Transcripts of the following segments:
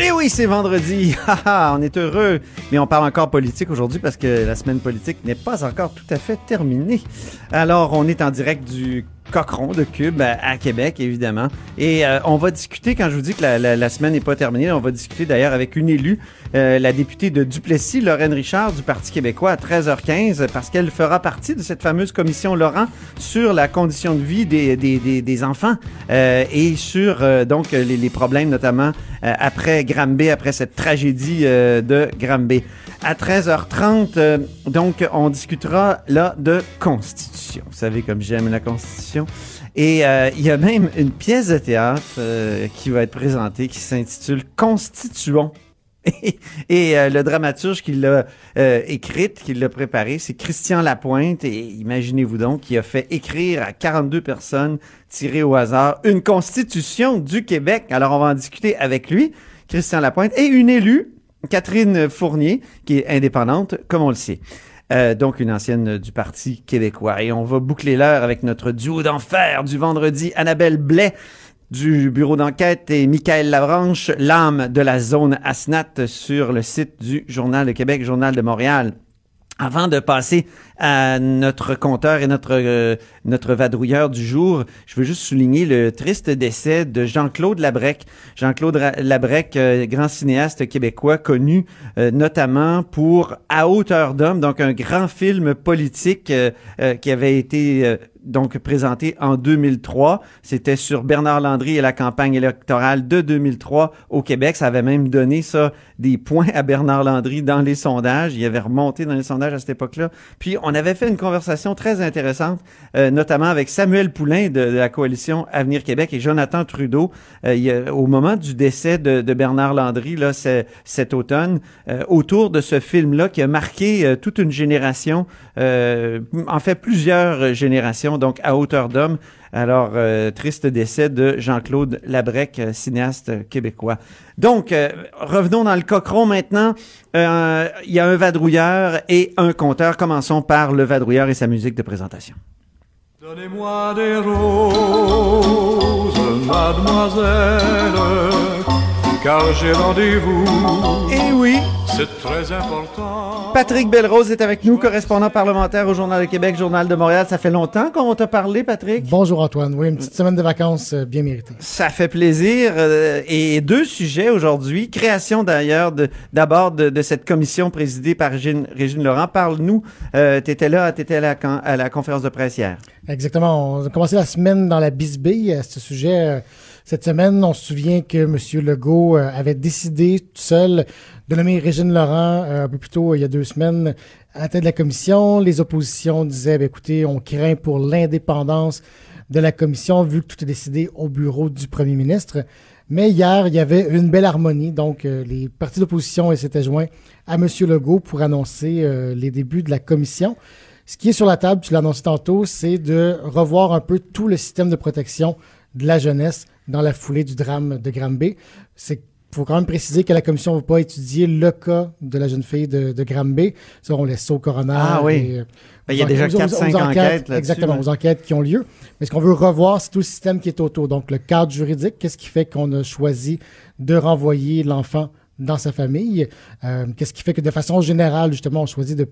Et oui, c'est vendredi. on est heureux. Mais on parle encore politique aujourd'hui parce que la semaine politique n'est pas encore tout à fait terminée. Alors, on est en direct du Cochron de Cube à, Québec, évidemment. Et euh, on va discuter, quand je vous dis que la, semaine n'est pas terminée, on va discuter d'ailleurs avec une élue, euh, la députée de Duplessis, Lorraine Richard, du Parti québécois, à 13h15, parce qu'elle fera partie de cette fameuse commission Laurent sur la condition de vie des, des, des, enfants euh, et sur donc les, les, problèmes notamment après Granby, après cette tragédie de Granby. À 13h30, donc, on discutera là de Constitution. Vous savez comme j'aime la Constitution. Et euh, il y a même une pièce de théâtre euh, qui va être présentée qui s'intitule Constituons. et euh, le dramaturge qui l'a écrite, qui l'a préparée, c'est Christian Lapointe. Et imaginez-vous donc, qui a fait écrire à 42 personnes tirées au hasard une constitution du Québec. Alors on va en discuter avec lui, Christian Lapointe, et une élue, Catherine Fournier, qui est indépendante, comme on le sait. Euh, donc une ancienne du Parti québécois. Et on va boucler l'heure avec notre duo d'enfer du vendredi, Annabelle Blais du bureau d'enquête et Michael Lavranche, l'âme de la zone ASNAT sur le site du Journal de Québec, Journal de Montréal. Avant de passer à notre compteur et notre euh, notre vadrouilleur du jour, je veux juste souligner le triste décès de Jean-Claude Labrec. Jean-Claude Labrec, euh, grand cinéaste québécois connu euh, notamment pour À hauteur d'homme, donc un grand film politique qui avait été donc présenté en 2003. C'était sur Bernard Landry et la campagne électorale de 2003 au Québec. Ça avait même donné ça des points à Bernard Landry dans les sondages. Il avait remonté dans les sondages à cette époque-là. Puis on avait fait une conversation très intéressante, euh, notamment avec Samuel Poulain de, la coalition Avenir Québec et Jonathan Trudeau euh, au moment du décès de, Bernard Landry là cet automne euh, autour de ce film-là qui a marqué toute une génération, en fait plusieurs générations donc à hauteur d'homme. Alors, euh, triste décès de Jean-Claude Labrec, euh, cinéaste québécois. Donc, euh, revenons dans le cochon maintenant. Il y a un vadrouilleur et un conteur. Commençons par le vadrouilleur et sa musique de présentation. Donnez-moi des roses, mademoiselle, car j'ai rendez-vous. Eh oui, c'est très important. Patrick Belrose est avec nous, correspondant parlementaire au Journal de Québec, Journal de Montréal. Ça fait longtemps qu'on t'a parlé, Patrick. Bonjour Antoine. Oui, une petite semaine de vacances euh, bien méritée. Ça fait plaisir. Euh, et deux sujets aujourd'hui. Création d'ailleurs d'abord de, cette commission présidée par Régine, Laurent. Parle-nous. Euh, tu étais là, tu étais à la, à la conférence de presse hier. Exactement. On a commencé la semaine dans la bisbille à ce sujet. Cette semaine, on se souvient que M. Legault avait décidé tout seul de nommer Régine Laurent euh, un peu plus tôt, il y a deux semaines, à la tête de la commission. Les oppositions disaient, ben, écoutez, on craint pour l'indépendance de la commission vu que tout est décidé au bureau du premier ministre. Mais hier, il y avait une belle harmonie. Donc, euh, les partis d'opposition s'étaient joints à M. Legault pour annoncer euh, les débuts de la commission. Ce qui est sur la table, tu l'as annoncé tantôt, c'est de revoir un peu tout le système de protection de la jeunesse dans la foulée du drame de Granby. C'est faut quand même préciser que la commission ne va pas étudier le cas de la jeune fille de, de Granby. Ça, on laisse ça au coroner. Ah oui. Euh, ben, il y a déjà 4-5 enquêtes, Exactement, aux enquêtes qui ont lieu. Mais ce qu'on veut revoir, c'est tout le système qui est autour. Donc, le cadre juridique, qu'est-ce qui fait qu'on a choisi de renvoyer l'enfant dans sa famille? Euh, qu'est-ce qui fait que de façon générale, justement, on choisit de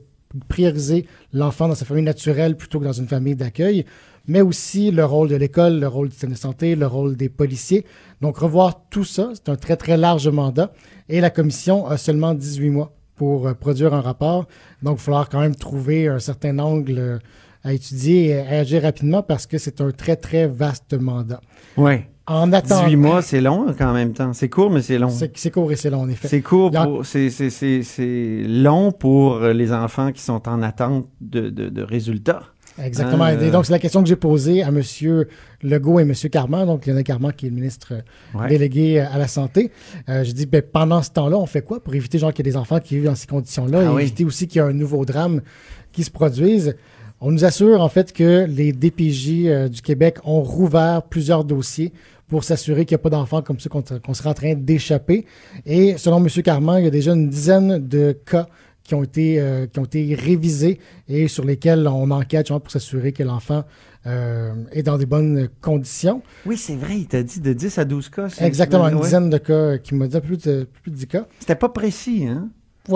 prioriser l'enfant dans sa famille naturelle plutôt que dans une famille d'accueil? Mais aussi le rôle de l'école, le rôle du système de santé, le rôle des policiers. Donc, revoir tout ça, c'est un très, très large mandat. Et la commission a seulement 18 mois pour euh, produire un rapport. Donc, il va falloir quand même trouver un certain angle euh, à étudier et à agir rapidement parce que c'est un très, très vaste mandat. Oui. En attendant... 18 mois, c'est long quand même temps. C'est court, mais c'est long. C'est court et c'est long, en effet. C'est court, pour, c'est, c'est, c'est, c'est long pour les enfants qui sont en attente de, de, de résultats. Exactement. Euh, Et donc, c'est la question que j'ai posée à M. Legault et M. Carman, donc Lionel Carman, qui est le ministre euh, Ouais. délégué à la santé. Euh, j'ai dit, ben, pendant ce temps-là, on fait quoi pour éviter genre, qu'il y ait des enfants qui vivent dans ces conditions-là? Ah et oui. éviter aussi qu'il y ait un nouveau drame qui se produise? On nous assure, en fait, que les DPJ euh, du Québec ont rouvert plusieurs dossiers pour s'assurer qu'il n'y a pas d'enfants comme ça qu'on qu'on serait en train d'échapper. Et selon M. Carman, il y a déjà une dizaine de cas qui ont été euh, qui ont été révisés et sur lesquels on enquête genre, pour s'assurer que l'enfant euh, est dans des bonnes conditions. Oui, c'est vrai, il t'a dit de 10 à 12 cas. Exactement, une ouais. dizaine de cas euh, qui m'a dit plus de, plus de 10 cas. C'était pas précis, hein? Peu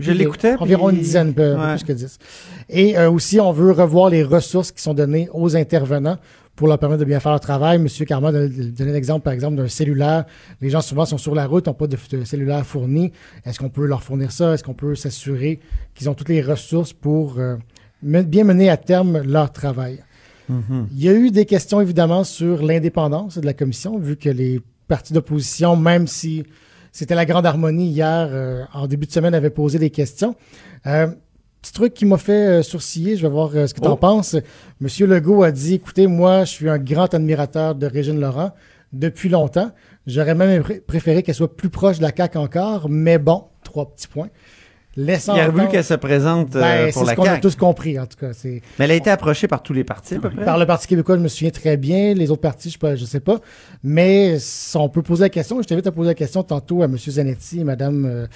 Je l'écoutais, Environ puis- une dizaine, peu, Ouais. plus que 10. Et euh, aussi, on veut revoir les ressources qui sont données aux intervenants pour leur permettre de bien faire leur travail. Monsieur Carman a donné l'exemple, par exemple, d'un cellulaire. Les gens souvent sont sur la route, n'ont pas de, de cellulaire fourni. Est-ce qu'on peut leur fournir ça? Est-ce qu'on peut s'assurer qu'ils ont toutes les ressources pour euh, bien mener à terme leur travail? Il y a eu des questions, évidemment, sur l'indépendance de la commission, vu que les partis d'opposition, même si c'était la grande harmonie hier, euh, en début de semaine, avaient posé des questions. Euh, petit truc qui m'a fait euh, sourciller, je vais voir euh, ce que tu en Oh. penses. Monsieur Legault a dit, écoutez, moi, je suis un grand admirateur de Régine Laurent depuis longtemps. J'aurais même pré- préféré qu'elle soit plus proche de la CAQ encore, mais bon, trois petits points. Laissant Il a voulu qu'elle se présente euh, Ben, pour c'est la ce qu'on a tous compris, en tout cas. C'est Mais elle a été approchée par tous les partis, à peu près. par le Parti québécois, je me souviens très bien. Les autres partis, je ne sais pas. Mais si on peut poser la question, je t'invite à poser la question tantôt à M. Zanetti et Mme euh,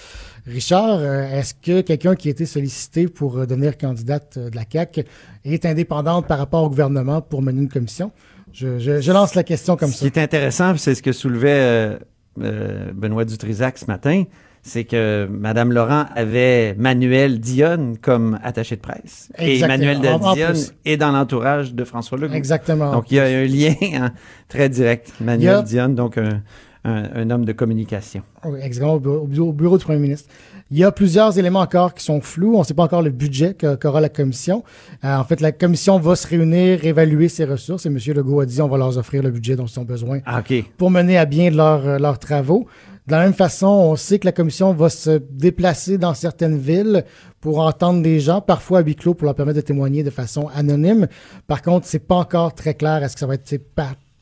Richard. Euh, Est-ce que quelqu'un qui a été sollicité pour devenir candidate de la CAQ est indépendante par rapport au gouvernement pour mener une commission? Je, je- je lance la question comme Ce ça. qui est intéressant, c'est ce que soulevait euh, euh, Benoît Dutrisac ce matin, c'est que Mme Laurent avait Manuel Dionne comme attaché de presse. Et Exactement. Manuel En- en Dionne est dans l'entourage de François Legault. Exactement. Donc, il y a un lien hein, très direct. Manuel a- Dionne, donc un, un- un homme de communication. Oui, exactement, au bureau, au bureau- au bureau du premier ministre. Il y a plusieurs éléments encore qui sont flous. On ne sait pas encore le budget qu'aura la commission. Euh, en fait, la commission va se réunir, évaluer ses ressources et M. Legault a dit on va leur offrir le budget dont ils ont besoin Ah, pour mener à bien leurs leurs travaux. De la même façon, on sait que la commission va se déplacer dans certaines villes pour entendre des gens, parfois à huis clos, pour leur permettre de témoigner de façon anonyme. Par contre, c'est pas encore très clair. Est-ce que ça va être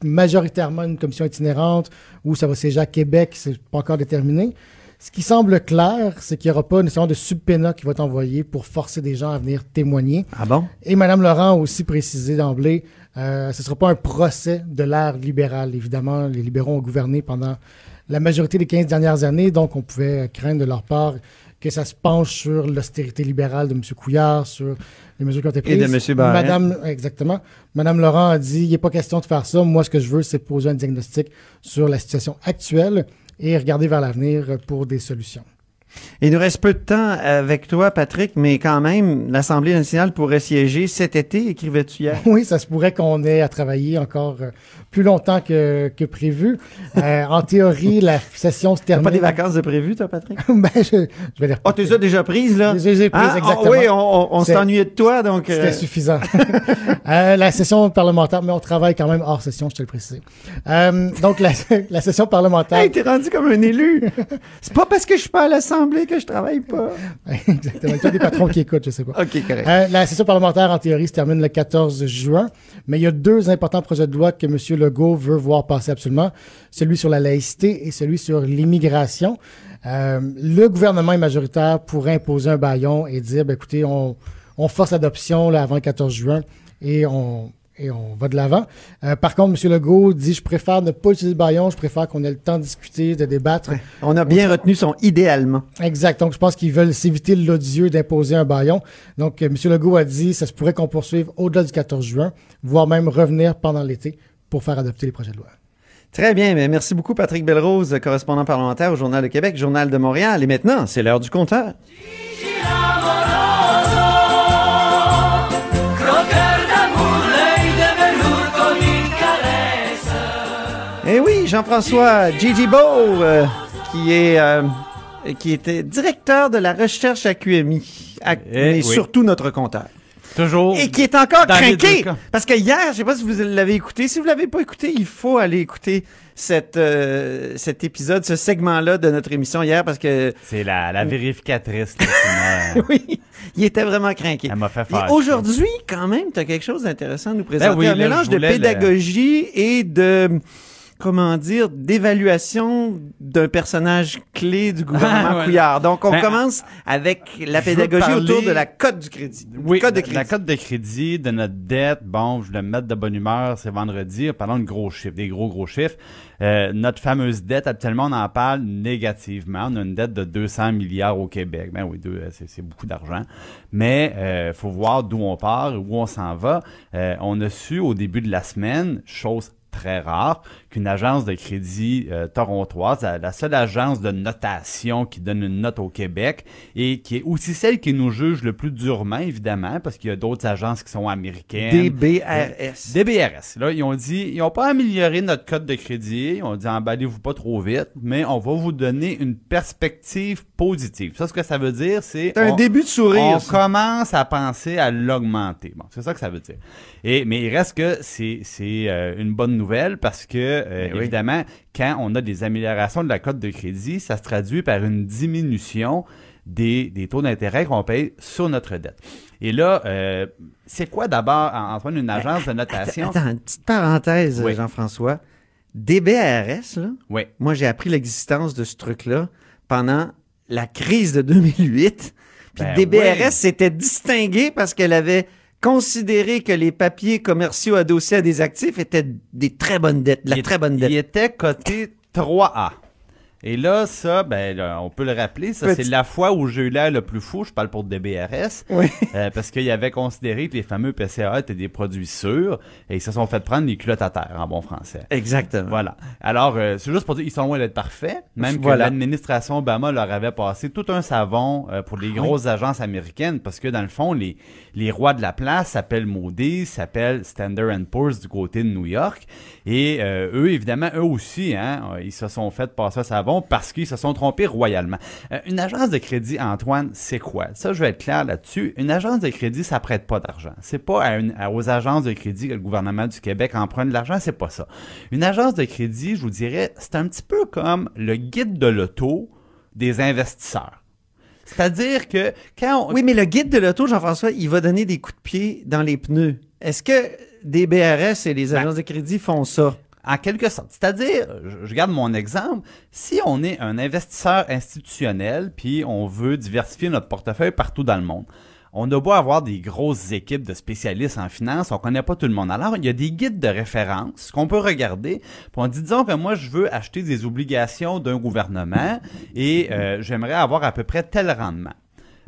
majoritairement une commission itinérante ou ça va siéger à Québec? C'est pas encore déterminé. Ce qui semble clair, c'est qu'il n'y aura pas nécessairement de subpénat qui va être envoyé pour forcer des gens à venir témoigner. Ah bon? Et Mme Laurent a aussi précisé d'emblée, euh, ce ne sera pas un procès de l'ère libérale. Évidemment, les libéraux ont gouverné pendant la majorité des 15 dernières années, donc on pouvait craindre de leur part que ça se penche sur l'austérité libérale de M. Couillard, sur les mesures qui ont été Et prises. de M. Barrette. Madame, exactement. Madame Laurent a dit, il n'est pas question de faire ça. Moi, ce que je veux, c'est poser un diagnostic sur la situation actuelle et regarder vers l'avenir pour des solutions. Il nous reste peu de temps avec toi, Patrick, mais quand même, l'Assemblée nationale pourrait siéger cet été, écrivais-tu hier? Oui, ça se pourrait qu'on ait à travailler encore euh, plus longtemps que, que prévu. Euh, en théorie, la session se T'as termine. pas des vacances de prévues, toi, Patrick? ben, je, je vais les Ah, tu les as déjà prises, là? Je les ai prises, Ah, exactement. ah oui, on, on, s'ennuyait de toi, donc... euh, C'était suffisant. Euh, la session parlementaire, mais on travaille quand même hors session, je te le précise. Donc, la, la session parlementaire. Hey, t'es rendu comme un élu. C'est pas parce que je suis pas à l'Assemblée que je travaille pas. Exactement. Il y a des patrons qui écoutent, je sais pas. OK, correct. Euh, la session parlementaire, en théorie, se termine le 14 juin, mais il y a deux importants projets de loi que M. Legault veut voir passer absolument, celui sur la laïcité et celui sur l'immigration. Euh, le gouvernement est majoritaire pour imposer un baillon et dire, ben, écoutez, on, on force l'adoption avant le 14 juin et on, et on va de l'avant. Euh, par contre, M. Legault dit, je préfère ne pas utiliser le baillon, je préfère qu'on ait le temps de discuter, de débattre. On a bien retenu son idéalement. Exact. Donc, je pense qu'ils veulent s'éviter l'odieux d'imposer un baillon. Donc, euh, M. Legault a dit ça se pourrait qu'on poursuive au-delà du 14 juin, voire même revenir pendant l'été pour faire adopter les projets de loi. Très bien, mais merci beaucoup Patrick Belrose, correspondant parlementaire au Journal de Québec, Journal de Montréal. Et maintenant, c'est l'heure du compteur. Jean-François Gigi Beau, euh, qui est euh, qui était directeur de la recherche à QMI, à- Eh, mais oui. surtout notre compteur. Toujours. Et qui est encore craqué. Parce que hier, je sais pas si vous l'avez écouté. Si vous l'avez pas écouté, il faut aller écouter cette, euh, cet épisode, ce segment-là de notre émission hier parce que C'est la, la vérificatrice. là, oui, il était vraiment craqué. Elle m'a fait faire. aujourd'hui, quand même, tu as quelque chose d'intéressant à nous présenter. Ben oui, un là, mélange de le- pédagogie et de, comment dire, d'évaluation d'un personnage clé du gouvernement Ah. Couillard. Donc, on Ben, commence avec la pédagogie parler- autour de la cote du crédit. Oui, code de la- crédit. la cote de crédit, de notre dette. Bon, je voulais me mettre de bonne humeur, c'est vendredi. Parlons de gros chiffres, des gros, gros chiffres. Euh, notre fameuse dette, actuellement, on en parle négativement. On a une dette de 200 milliards au Québec. Ben oui, c'est, beaucoup d'argent. Mais euh, faut voir d'où on part, où on s'en va. Euh, on a su au début de la semaine, chose très rare qu'une agence de crédit euh, torontoise, la, la seule agence de notation qui donne une note au Québec et qui est aussi celle qui nous juge le plus durement, évidemment, parce qu'il y a d'autres agences qui sont américaines. DBRS. DBRS. Là, ils ont dit, ils n'ont pas amélioré notre code de crédit. Ils ont dit, emballez-vous pas trop vite, mais on va vous donner une perspective positive. Ça, ce que ça veut dire, c'est... C'est un début de sourire. on ça. commence à penser à l'augmenter. Bon, c'est ça que ça veut dire. Et mais il reste que c'est c'est euh, une bonne nouvelle parce que euh, Ben oui. évidemment quand on a des améliorations de la cote de crédit, ça se traduit par une diminution des, des taux d'intérêt qu'on paye sur notre dette. Et là, euh, c'est quoi d'abord Antoine une agence de notation? Attends, une petite parenthèse, Oui. Jean-François. DBRS, là, Oui. moi, j'ai appris l'existence de ce truc-là pendant la crise de 2008. Puis Ben DBRS oui. s'était distingué parce qu'elle avait considéré que les papiers commerciaux adossés à des actifs étaient des très bonnes dettes, de la il, très bonne dette. il était coté 3A. Et là, ça, ben, là, on peut le rappeler, ça, Petit- c'est la fois où j'ai eu l'air le plus fou, je parle pour DBRS, Oui. euh, parce qu'ils avaient considéré que les fameux PCA étaient des produits sûrs, et ils se sont fait prendre les culottes à terre, en bon français. Exactement. Voilà. Alors, euh, c'est juste pour dire, ils sont loin d'être parfaits. Même que l'administration Obama leur avait passé tout un savon euh, pour les grosses agences américaines, parce que dans le fond, les, les rois de la place s'appellent Moody's, s'appellent Standard Poor's du côté de New York. Et euh, eux, évidemment, eux aussi, hein, euh, ils se sont fait passer un savon parce qu'ils se sont trompés royalement. Euh, une agence de crédit, Antoine, c'est quoi? Ça, je vais être clair là-dessus. Une agence de crédit, ça prête pas d'argent. C'est pas à à- aux agences de crédit que le gouvernement du Québec emprunte de l'argent, c'est pas ça. Une agence de crédit, je vous dirais, c'est un petit peu comme le guide de l'auto des investisseurs. C'est-à-dire que quand. Oui, mais le guide de l'auto, Jean-François, il va donner des coups de pied dans les pneus. Est-ce que DBRS et les Ben, agences de crédit font ça? En quelque sorte. C'est-à-dire, je, je garde mon exemple, si on est un investisseur institutionnel, puis on veut diversifier notre portefeuille partout dans le monde, on a beau avoir des grosses équipes de spécialistes en finance, on connaît pas tout le monde. Alors, il y a des guides de référence qu'on peut regarder. Puis on dit, disons que moi, je veux acheter des obligations d'un gouvernement et euh, j'aimerais avoir à peu près tel rendement.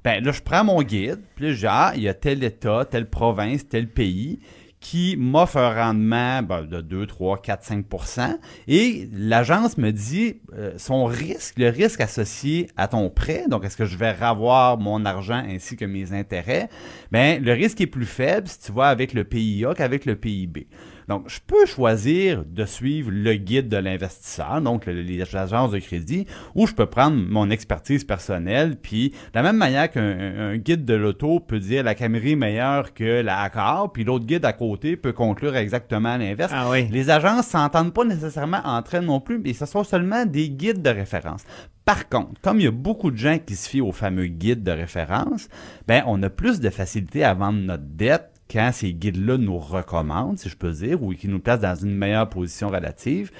Ben là, je prends mon guide, puis là, ah, il y a tel État, telle province, tel pays qui m'offre un rendement ben, de 2, 3, 4, 5% et l'agence me dit euh, son risque, le risque associé à ton prêt, donc est-ce que je vais ravoir mon argent ainsi que mes intérêts, ben le risque est plus faible si tu vas avec le PIA qu'avec le PIB. Donc, je peux choisir de suivre le guide de l'investisseur, donc le- les agences de crédit, ou je peux prendre mon expertise personnelle, puis de la même manière qu'un un- un guide de l'auto peut dire la Camry est meilleure que la Accord, puis l'autre guide à côté peut conclure exactement l'inverse. Ah oui. Les agences s'entendent pas nécessairement entre elles non plus, mais ce sont seulement des guides de référence. Par contre, comme il y a beaucoup de gens qui se fient aux fameux guides de référence, ben on a plus de facilité à vendre notre dette quand ces guides-là nous recommandent, si je peux dire, ou qui nous placent dans une meilleure position relative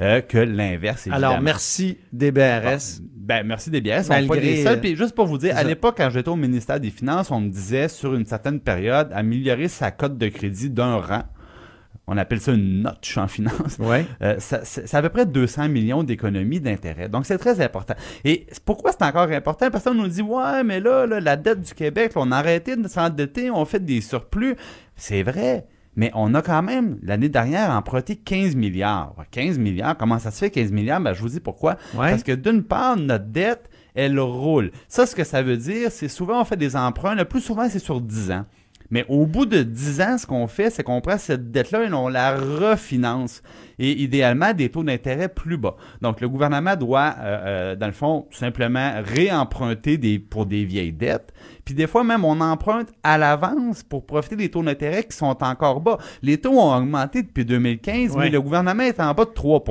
euh, que l'inverse. Alors, merci DBRS. Ben, merci des pas Malgré, les seuls. Puis juste pour vous dire, à l'époque, quand j'étais au ministère des Finances, on me disait sur une certaine période, améliorer sa cote de crédit d'un rang. On appelle ça une notch en finance. Ouais. Euh, ça- c'est à peu près 200 millions d'économies d'intérêt. Donc, c'est très important. Et pourquoi c'est encore important? Parce qu'on nous dit, ouais, mais là, là, la dette du Québec, là, on a arrêté de s'endetter, on fait des surplus. C'est vrai. Mais on a quand même, l'année dernière, emprunté 15 milliards. 15 milliards, comment ça se fait 15 milliards? Ben, je vous dis pourquoi. Ouais. Parce que d'une part, notre dette, elle roule. Ça, ce que ça veut dire, c'est souvent on fait des emprunts, le plus souvent, c'est sur 10 ans. Mais au bout de 10 ans, ce qu'on fait, c'est qu'on prend cette dette-là et on la refinance. Et idéalement, des taux d'intérêt plus bas. Donc, le gouvernement doit, euh, euh, dans le fond, tout simplement réemprunter des, pour des vieilles dettes. Puis des fois, même, on emprunte à l'avance pour profiter des taux d'intérêt qui sont encore bas. Les taux ont augmenté depuis 2015, mais le gouvernement est en bas de 3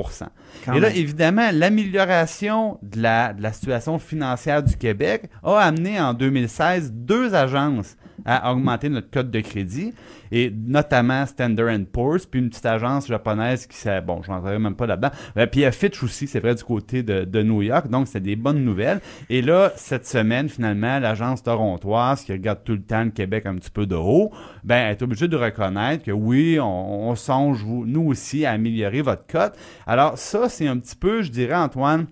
Quand Et là, même. évidemment, l'amélioration de la, de la situation financière du Québec a amené en 2016 deux agences à augmenter notre code de crédit, et notamment Standard Poor's, puis une petite agence japonaise qui s'est, bon, je n'entrerai même pas là-dedans, Euh, puis il y a Fitch aussi, c'est vrai, du côté de, de New York, donc c'est des bonnes nouvelles. Et là, cette semaine, finalement, l'agence torontoise, qui regarde tout le temps le Québec un petit peu de haut, ben, elle est obligée de reconnaître que oui, on, on songe, vous- nous aussi, à améliorer votre cote. Alors ça, c'est un petit peu, je dirais, Antoine,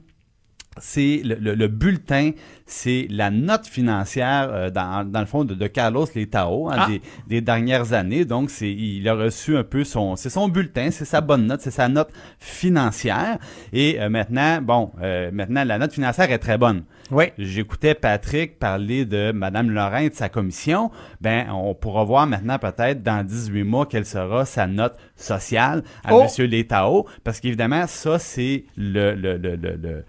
c'est le, le- le bulletin, c'est la note financière euh, dans, dans le fond de, de Carlos Letao hein, Ah. des, des dernières années. Donc c'est il a reçu un peu son c'est son bulletin, c'est sa bonne note, c'est sa note financière. Et euh, maintenant bon euh, maintenant la note financière est très bonne. Oui. J'écoutais Patrick parler de Madame Lorrain et de sa commission. Ben, on pourra voir maintenant peut-être dans 18 mois quelle sera sa note sociale à Oh! Monsieur Letao. Parce qu'évidemment, ça, c'est le, le, le, le, le-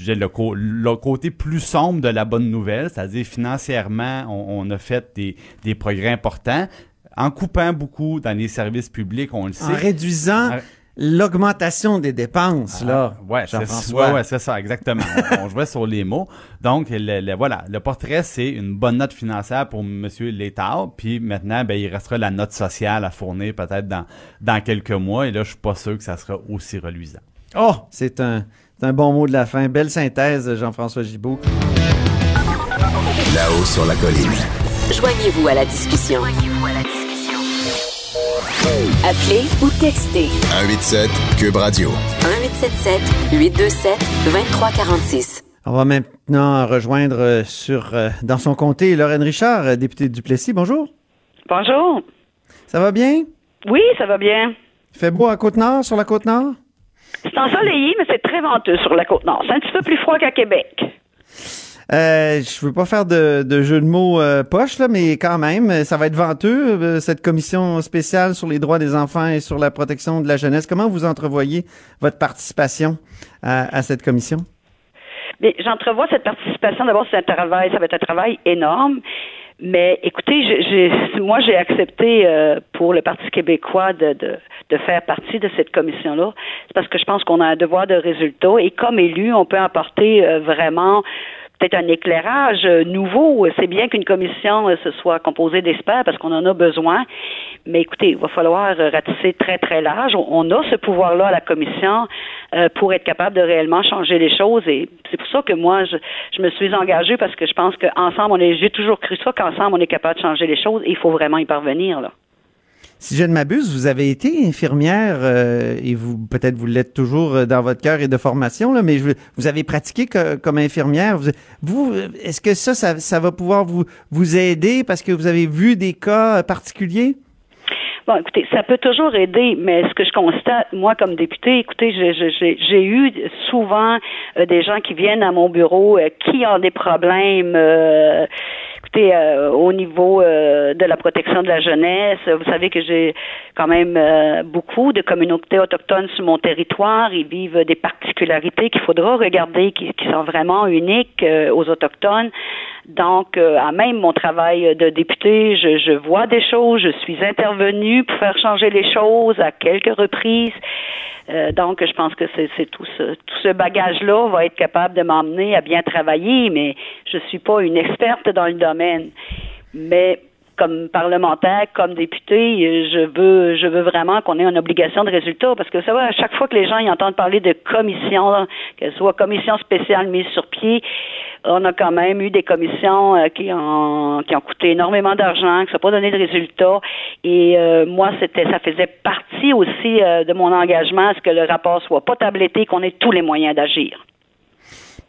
le, côté plus sombre de la bonne nouvelle, c'est-à-dire financièrement, on, on a fait des, des progrès importants. En coupant beaucoup dans les services publics, on le sait. En réduisant. L'augmentation des dépenses, là. Ah, ouais, c'est Jean-François. ouais, ouais, c'est ça, exactement. on, on jouait sur les mots. Donc, le, le- voilà, le portrait, c'est une bonne note financière pour M. Létard. Puis maintenant, ben, il restera la note sociale à fournir peut-être dans, dans quelques mois. Et là, je suis pas sûr que ça sera aussi reluisant. Oh, c'est un, c'est un bon mot de la fin. Belle synthèse, Jean-François Gibault. Là-haut sur la colline. Joignez-vous à la discussion. Appelez ou textez 187 Cube Radio. 1877 827 2346. On va maintenant rejoindre euh, sur, euh, dans son comté Lorraine Richard, euh, députée du Plessis. Bonjour. Bonjour. Ça va bien? Oui, ça va bien. Il fait beau à Côte-Nord, sur la Côte-Nord? C'est ensoleillé, mais c'est très venteux sur la côte nord. C'est un petit peu plus froid qu'à Québec. Euh, je veux pas faire de, de jeu de mots euh, poche, là, mais quand même, ça va être venteux, euh, cette commission spéciale sur les droits des enfants et sur la protection de la jeunesse. Comment vous entrevoyez votre participation à, à cette commission? Mais j'entrevois cette participation. D'abord, c'est un travail, ça va être un travail énorme. Mais écoutez, j'ai- moi, j'ai accepté euh, pour le Parti québécois de, de, de faire partie de cette commission-là. C'est parce que je pense qu'on a un devoir de résultat et comme élu, on peut apporter euh, vraiment peut-être un éclairage nouveau. C'est bien qu'une commission euh, se soit composée d'experts parce qu'on en a besoin. Mais écoutez, il va falloir euh, ratisser très, très large. On, a ce pouvoir-là à la commission euh, pour être capable de réellement changer les choses. Et c'est pour ça que moi, je, je me suis engagée parce que je pense qu'ensemble, on est, j'ai toujours cru ça, qu'ensemble, on est capable de changer les choses et il faut vraiment y parvenir, là. Si je ne m'abuse, vous avez été infirmière euh, et vous peut-être vous l'êtes toujours euh, dans votre cœur et de formation, là, mais je, vous avez pratiqué comme infirmière. Vous, euh, est-ce que ça, ça, ça va pouvoir vous, vous aider parce que vous avez vu des cas euh, particuliers? Bon, écoutez, ça peut toujours aider, mais ce que je constate, moi, comme député, écoutez, j'ai- eu souvent des gens qui viennent à mon bureau qui ont des problèmes. Euh, au niveau euh, de la protection de la jeunesse, vous savez que j'ai quand même euh, beaucoup de communautés autochtones sur mon territoire. Ils vivent des particularités qu'il faudra regarder, qui, qui sont vraiment uniques aux autochtones. Donc, euh, à même mon travail de député, je, je vois des choses, je suis intervenue pour faire changer les choses à quelques reprises. Euh, donc, je pense que c'est tout ce, tout ce bagage-là va être capable de m'emmener à bien travailler, mais je suis pas une experte dans le domaine. Mais comme parlementaire, comme député, je veux, je veux vraiment qu'on ait une obligation de résultat parce que ça va, à chaque fois que les gens y entendent parler de commission, qu'elle soit commission spéciale mise sur pied, on a quand même eu des commissions euh, qui ont qui ont coûté énormément d'argent, qui n'ont pas donné de résultats. Et euh, moi, c'était, ça faisait partie aussi euh, de mon engagement à ce que le rapport soit pas tabletté, qu'on ait tous les moyens d'agir.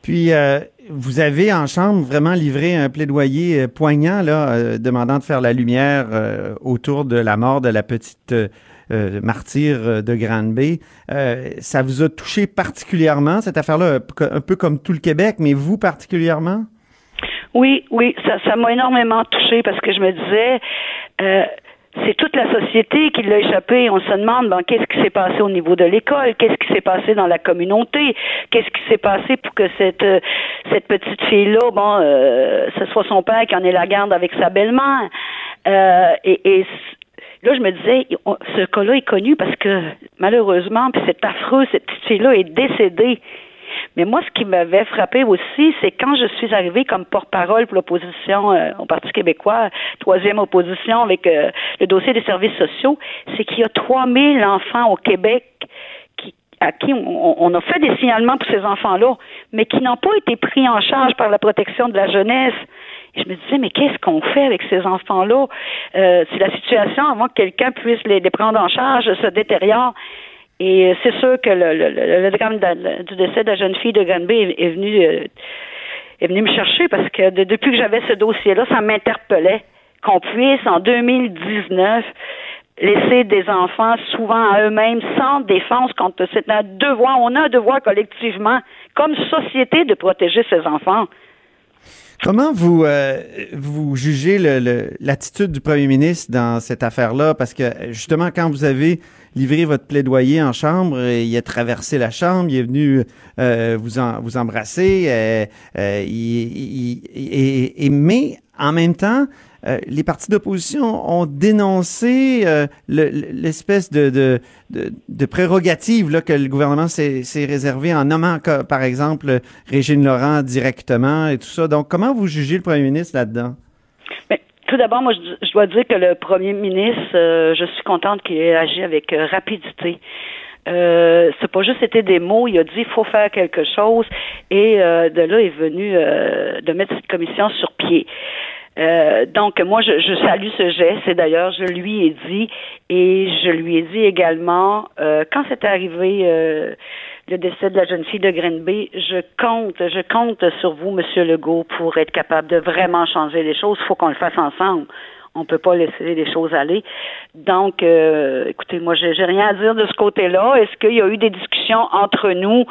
Puis, euh, vous avez en Chambre vraiment livré un plaidoyer euh, poignant, là, euh, demandant de faire la lumière euh, autour de la mort de la petite martyre de Granby. Euh, ça vous a touché particulièrement, cette affaire-là, un peu- comme tout le Québec, mais vous particulièrement? Oui, oui, ça, m'a énormément touchée parce que je me disais, c'est toute la société qui l'a échappé. On se demande, bon, qu'est-ce qui s'est passé au niveau de l'école, qu'est-ce qui s'est passé dans la communauté, qu'est-ce qui s'est passé pour que cette euh, cette petite fille-là, bon, euh, ce soit son père qui en ait la garde avec sa belle-mère? Euh, et, et là, je me disais, ce cas-là est connu parce que malheureusement, puis c'est affreux, cette petite fille-là est décédée. Mais moi, ce qui m'avait frappé aussi, c'est quand je suis arrivée comme porte-parole pour l'opposition euh, au Parti québécois, troisième opposition avec euh, le dossier des services sociaux, c'est qu'il y a 3000 enfants au Québec qui, à qui on, a fait des signalements pour ces enfants-là, mais qui n'ont pas été pris en charge par la protection de la jeunesse. Je me disais, mais qu'est-ce qu'on fait avec ces enfants-là? Euh, si la situation, avant que quelqu'un puisse les prendre en charge, se détériore, et euh, c'est sûr que le, le, le, le drame du décès de la jeune fille de Granby est, venu euh, est venu me chercher parce que de- depuis que j'avais ce dossier-là, ça m'interpellait qu'on puisse en 2019 laisser des enfants souvent à eux-mêmes sans défense contre c'est un devoir, on a un devoir collectivement comme société de protéger ces enfants. Comment vous euh, vous jugez l'attitude du premier ministre dans cette affaire-là? Parce que justement, quand vous avez livré votre plaidoyer en chambre, il a traversé la chambre, il est venu euh, vous en, vous embrasser, euh, euh, il- il- et, et- mais en même temps, euh, les partis d'opposition ont dénoncé euh, le- le- l'espèce de, de, de, de prérogative là, que le gouvernement s'est réservé en nommant, par exemple, Régine Laurent directement et tout ça. Donc, comment vous jugez le premier ministre là-dedans? Mais tout d'abord, moi, je, je dois dire que le premier ministre, euh, je suis contente qu'il ait agi avec euh, rapidité. Euh, c'est pas juste été des mots, il a dit il faut faire quelque chose et euh, de là est venu euh, de mettre cette commission sur pied. Euh, donc moi je, je salue ce geste et d'ailleurs je lui ai dit et je lui ai dit également euh, quand c'est arrivé euh, le décès de la jeune fille de Grenby, je compte, je compte sur vous, Monsieur Legault, pour être capable de vraiment changer les choses. Il faut qu'on le fasse ensemble. On peut pas laisser les choses aller. Donc, euh, écoutez, moi, j'ai rien à dire de ce côté-là. Est-ce qu'il y a eu des discussions entre nous?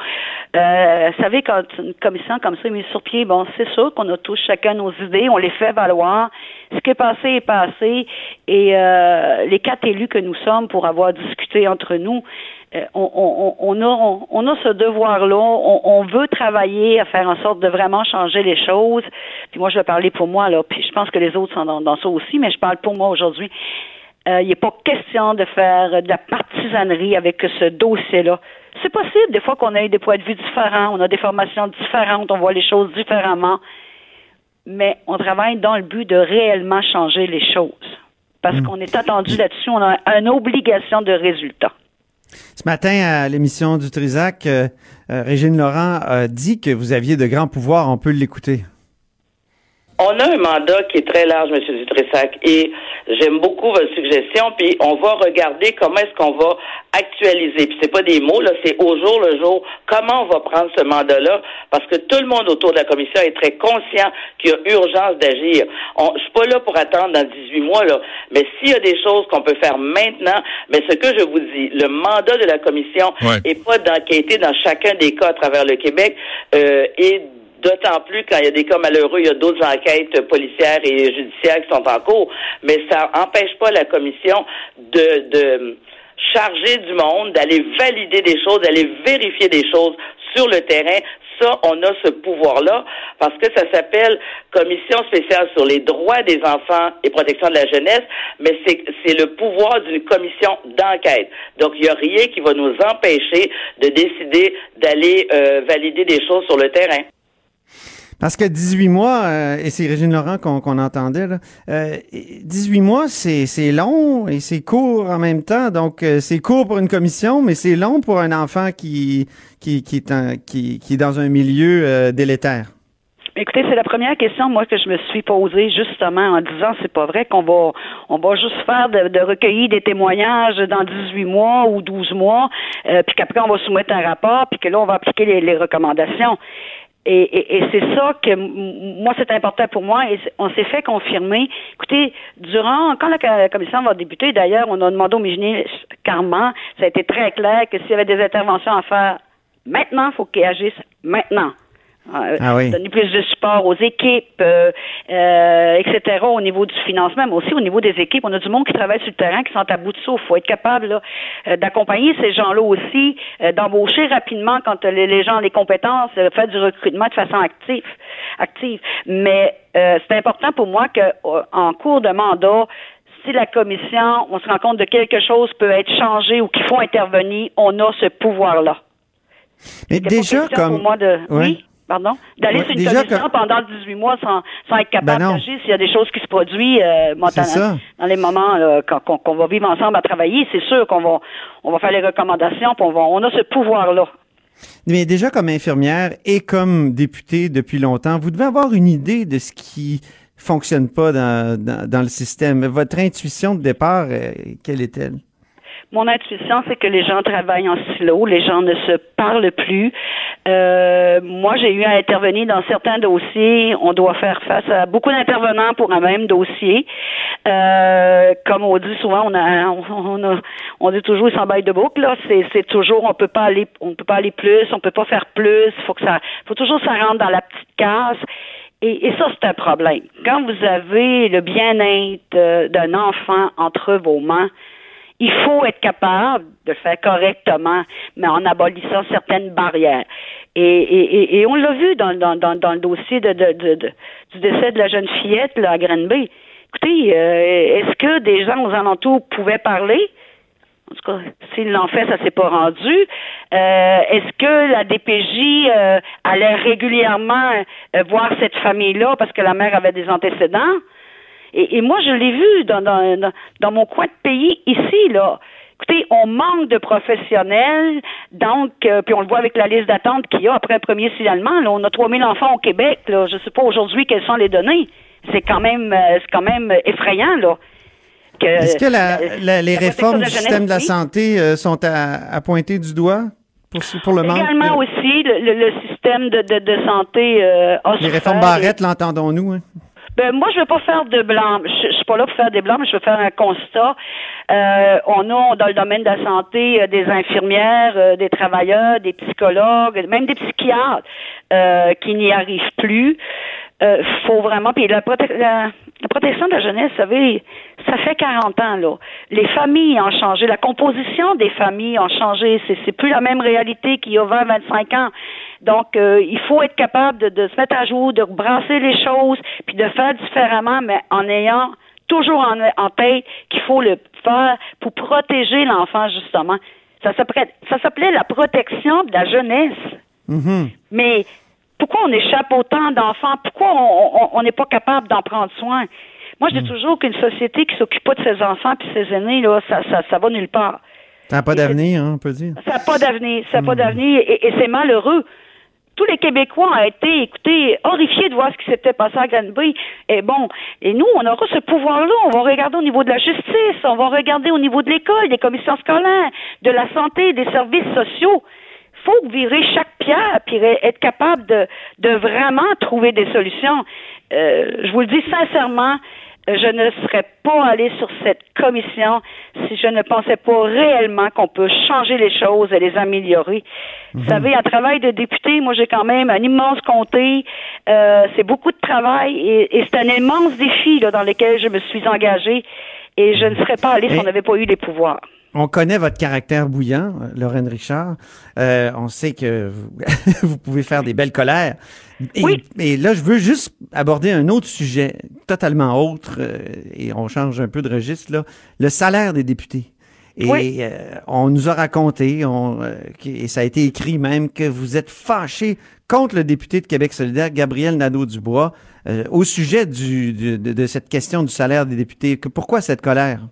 Euh, vous savez, quand une commission comme ça est mise sur pied, bon, c'est sûr qu'on a tous chacun nos idées, on les fait valoir. Ce qui est passé est passé. Et euh, les quatre élus que nous sommes pour avoir discuté entre nous, on, on, on, a, on, on a ce devoir-là. On, on veut travailler à faire en sorte de vraiment changer les choses. Puis moi, je vais parler pour moi, là. Puis je pense que les autres sont dans, dans ça aussi, mais je parle pour moi aujourd'hui. Euh, il n'est pas question de faire de la partisanerie avec ce dossier-là. C'est possible, des fois, qu'on ait des points de vue différents, on a des formations différentes, on voit les choses différemment, mais on travaille dans le but de réellement changer les choses. Parce qu'on est attendu là-dessus, on a une obligation de résultat. Matin, à l'émission du Trisac, euh, euh, Régine Laurent a dit que vous aviez de grands pouvoirs. On peut l'écouter. On a un mandat qui est très large, M. Dutressac, et j'aime beaucoup votre suggestion, puis on va regarder comment est-ce qu'on va actualiser. Puis c'est pas des mots, là, c'est au jour le jour, comment on va prendre ce mandat-là, parce que tout le monde autour de la commission est très conscient qu'il y a urgence d'agir. Je suis pas là pour attendre dans 18 mois, là, mais s'il y a des choses qu'on peut faire maintenant, mais ce que je vous dis, le mandat de la commission Ouais. est pas d'enquêter dans chacun des cas à travers le Québec, euh, et D'autant plus quand il y a des cas malheureux, il y a d'autres enquêtes policières et judiciaires qui sont en cours, mais ça empêche pas la commission de, de charger du monde, d'aller valider des choses, d'aller vérifier des choses sur le terrain. Ça, on a ce pouvoir-là parce que ça s'appelle Commission spéciale sur les droits des enfants et protection de la jeunesse, mais c'est c'est le pouvoir d'une commission d'enquête. Donc, il n'y a rien qui va nous empêcher de décider d'aller euh, valider des choses sur le terrain. Parce que 18 mois, euh, et c'est Régine Laurent qu'on entendait, là, euh, 18 mois, c'est long et c'est court en même temps. Donc, euh, c'est court pour une commission, mais c'est long pour un enfant qui, qui, qui, est, qui, qui est dans un milieu euh, délétère. Écoutez, c'est la première question moi que je me suis posée justement en disant c'est pas vrai qu'on va on va juste faire de, de recueillir des témoignages dans 18 mois ou 12 mois, euh, puis qu'après on va soumettre un rapport, puis que là on va appliquer les, les recommandations. Et, c'est ça que moi c'est important pour moi et on s'est fait confirmer. Écoutez, durant quand la, commission va débuter, d'ailleurs, on a demandé au Micheline Carman, ça a été très clair que s'il y avait des interventions à faire maintenant, il faut qu'ils agissent maintenant. Euh, Ah oui. Donner plus de support aux équipes, euh, euh, etc. Au niveau du financement, mais aussi au niveau des équipes. On a du monde qui travaille sur le terrain, qui sont à bout de souffle. Il faut être capable là, euh, d'accompagner ces gens-là aussi, euh, d'embaucher rapidement quand euh, les, gens ont les compétences, faire du recrutement de façon active. active. Mais euh, c'est important pour moi que euh, en cours de mandat, si la commission, on se rend compte de quelque chose peut être changé ou qu'il faut intervenir, on a ce pouvoir-là. Mais déjà, comme. pour moi de. Ouais. Oui, pardon? D'aller Ouais, sur une déjà commission pendant 18 mois sans, sans être capable Ben d'agir s'il y a des choses qui se produisent euh, C'est ça. dans les moments là, quand- qu'on qu'on va vivre ensemble à travailler. C'est sûr qu'on va, on va faire les recommandations, puis on, va, on a ce pouvoir-là. Mais déjà, comme infirmière et comme députée depuis longtemps, vous devez avoir une idée de ce qui fonctionne pas dans, dans, dans le système. Votre intuition de départ, euh, quelle est-elle? Mon intuition, c'est que les gens travaillent en silo, les gens ne se parlent plus. Euh, moi, j'ai eu à intervenir dans certains dossiers. On doit faire face à beaucoup d'intervenants pour un même dossier. Euh, comme on dit souvent, on a, on, a, on dit toujours, ils s'embêtent de boucle. Là, c'est, c'est toujours, on peut pas aller, on peut pas aller plus, on peut pas faire plus. Faut que ça, faut toujours ça rentre dans la petite case. Et, et ça, c'est un problème. Quand vous avez le bien-être euh, d'un enfant entre vos mains, il faut être capable de le faire correctement, mais en abolissant certaines barrières. Et, et, et, on l'a vu dans, dans, dans, le dossier de, de, de- du décès de la jeune fillette là, à Granby. Écoutez, euh, est-ce que des gens aux alentours pouvaient parler? En tout cas, s'ils l'ont fait, ça s'est pas rendu. Euh, Est-ce que la DPJ euh, allait régulièrement euh, voir cette famille-là parce que la mère avait des antécédents? Et, et moi, je l'ai vu dans, dans, dans, dans mon coin de pays, ici, là. Écoutez, on manque de professionnels, donc, euh, puis on le voit avec la liste d'attente qu'il y a après un premier signalement. Là, on a 3000 enfants au Québec. Là, je sais pas aujourd'hui quelles sont les données. C'est quand même, euh, c'est quand même effrayant, là. Est-ce que la- euh, la- les la réformes du système de la santé euh, sont à, à pointer du doigt pour, le manque? Également de- aussi, le, le- le système de, de, de santé euh, les réformes Barrette, l'entendons-nous? hein? Ben, moi, je veux pas faire de blanc. Je, je suis pas là pour faire des mais je veux faire un constat. Euh, on a dans le domaine de la santé euh, des infirmières, euh, des travailleurs, des psychologues, même des psychiatres euh, qui n'y arrivent plus. Euh, faut vraiment. Puis la, la, la protection de la jeunesse, vous savez, ça fait 40 ans là. Les familles ont changé, la composition des familles ont changé. C'est c'est plus la même réalité qu'il y a 20, 25 ans. Donc, euh, il faut être capable de, de se mettre à jour, de brasser les choses, puis de faire différemment, mais en ayant toujours en, en tête qu'il faut le faire pour protéger l'enfant, justement. Ça s'appelait, ça s'appelait la protection de la jeunesse. Mhm. Mais pourquoi on échappe autant d'enfants? Pourquoi on- on on n'est pas capable d'en prendre soin? Moi, je dis toujours qu'une société qui s'occupe pas de ses enfants puis ses aînés, là, ça, ça, ça va nulle part. Ça n'a pas d'avenir, hein, on peut dire. Ça n'a pas d'avenir. Ça n'a pas d'avenir et, et c'est malheureux. Tous les Québécois ont été, écoutez, horrifiés de voir ce qui s'était passé à Granby. Et bon, et nous, on aura ce pouvoir-là. On va regarder au niveau de la justice, on va regarder au niveau de l'école, des commissions scolaires, de la santé, des services sociaux. Faut virer chaque pierre puis être capable de, de vraiment trouver des solutions. Euh, je vous le dis sincèrement, je ne serais pas allée sur cette commission si je ne pensais pas réellement qu'on peut changer les choses et les améliorer. Vous savez, un travail de député, moi j'ai quand même un immense comté, euh, c'est beaucoup de travail et, et c'est un immense défi là, dans lequel je me suis engagée et je ne serais pas allée si on n'avait pas eu les pouvoirs. On connaît votre caractère bouillant, Lorraine Richard. Euh, on sait que vous, vous pouvez faire des belles colères. Et, Oui. et là, je veux juste aborder un autre sujet totalement autre, euh, et on change un peu de registre, là. Le salaire des députés. Et Oui. euh, on nous a raconté, on, euh, et ça a été écrit même, que vous êtes fâché contre le député de Québec solidaire, Gabriel Nadeau-Dubois, euh, au sujet du, du- de, de cette question du salaire des députés. Que, pourquoi cette colère?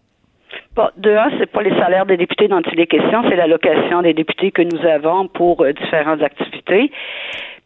Bon, de un, c'est pas les salaires des députés dont il est question, c'est l'allocation des députés que nous avons pour euh, différentes activités.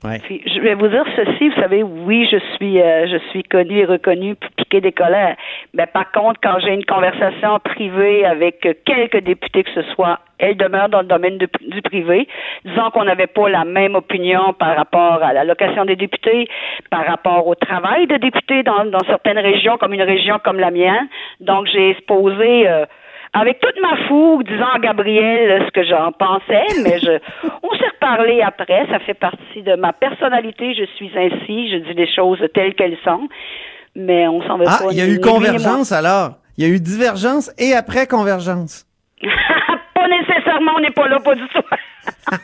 Ouais. Puis je vais vous dire ceci, vous savez, oui, je suis euh, je suis connue et reconnue pour piquer des colères. Mais par contre, quand j'ai une conversation privée avec quelques députés que ce soit, elle demeure dans le domaine de- du privé. Disons qu'on n'avait pas la même opinion par rapport à l'allocation des députés, par rapport au travail de députés dans, dans certaines régions, comme une région comme la mienne. Donc j'ai exposé euh, avec toute ma fougue, disant à Gabriel ce que j'en pensais, mais je, on s'est reparlé après. Ça fait partie de ma personnalité. Je suis ainsi. Je dis les choses telles qu'elles sont. Mais on s'en veut Ah, pas. il y a eu convergence alors. Il y a eu divergence et après convergence. pas nécessairement, on n'est pas là, pas du tout.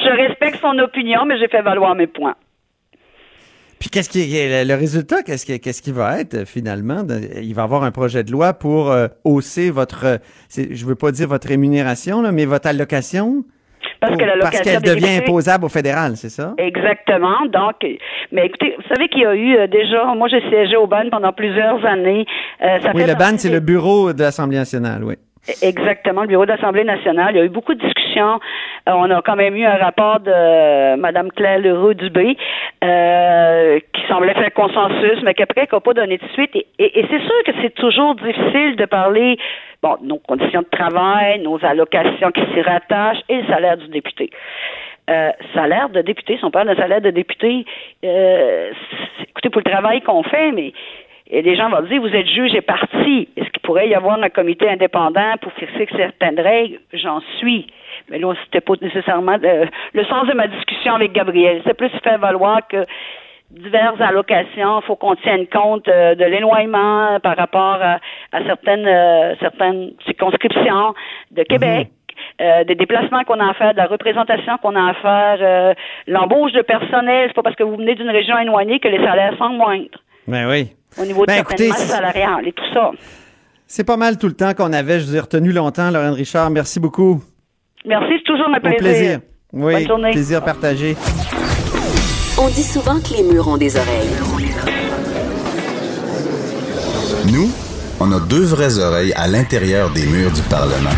je respecte son opinion, mais j'ai fait valoir mes points. Puis qu'est-ce qui est le résultat Qu'est-ce qui qu'est-ce qui va être euh, finalement Il va y avoir un projet de loi pour euh, hausser votre, je veux pas dire votre rémunération là, mais votre allocation Parce qu'elle devient imposable au fédéral, c'est ça? Exactement. Donc, mais écoutez, vous savez qu'il y a eu euh, déjà, moi j'ai siégé au BAN pendant plusieurs années. Euh, ça Oui, fait le ban, c'est des- le bureau de l'Assemblée nationale, oui. Exactement, le bureau de l'Assemblée nationale. Il y a eu beaucoup de discussions. Euh, on a quand même eu un rapport de euh, Mme Claire Leroux Dubé euh, qui semblait faire consensus, mais qu'après, qui n'a pas donné de suite. Et, c'est sûr que c'est toujours difficile de parler bon, nos conditions de travail, nos allocations qui s'y rattachent et le salaire du député. Salaire de député, si on parle de salaire de député, écoutez, pour le travail qu'on fait, mais les gens vont dire, vous êtes juge et parti. Est-ce qu'il pourrait y avoir un comité indépendant pour fixer certaines règles? J'en suis. Mais là, c'était pas nécessairement de- le sens de ma discussion avec Gabriel. C'est plus faire valoir que diverses allocations, il faut qu'on tienne compte euh, de l'éloignement par rapport à, à certaines, euh, certaines circonscriptions de Québec. euh, des déplacements qu'on a à faire, de la représentation qu'on a à faire, l'embauche de personnel, c'est pas parce que vous venez d'une région éloignée que les salaires sont moindres Ben oui. au niveau de Ben, certaines masses c'est- salariales et tout ça. C'est pas mal tout le temps qu'on avait. Je vous ai retenu longtemps, Lorraine Richard. Merci beaucoup. Merci, c'est toujours un Au plaisir. plaisir. Oui, Bonne journée. plaisir partagé. On dit souvent que les murs ont des oreilles. Nous, on a deux vraies oreilles à l'intérieur des murs du Parlement.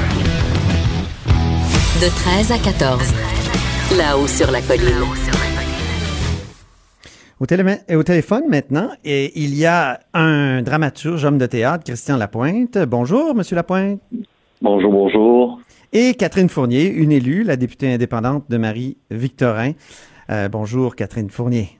De 13 à 14. Là-haut sur la colline. Au, télé- au téléphone maintenant, et il y a un dramaturge, homme de théâtre, Christian Lapointe. Bonjour, Monsieur Lapointe. Bonjour, bonjour. Et Catherine Fournier, une élue, la députée indépendante de Marie-Victorin. Euh, bonjour, Catherine Fournier.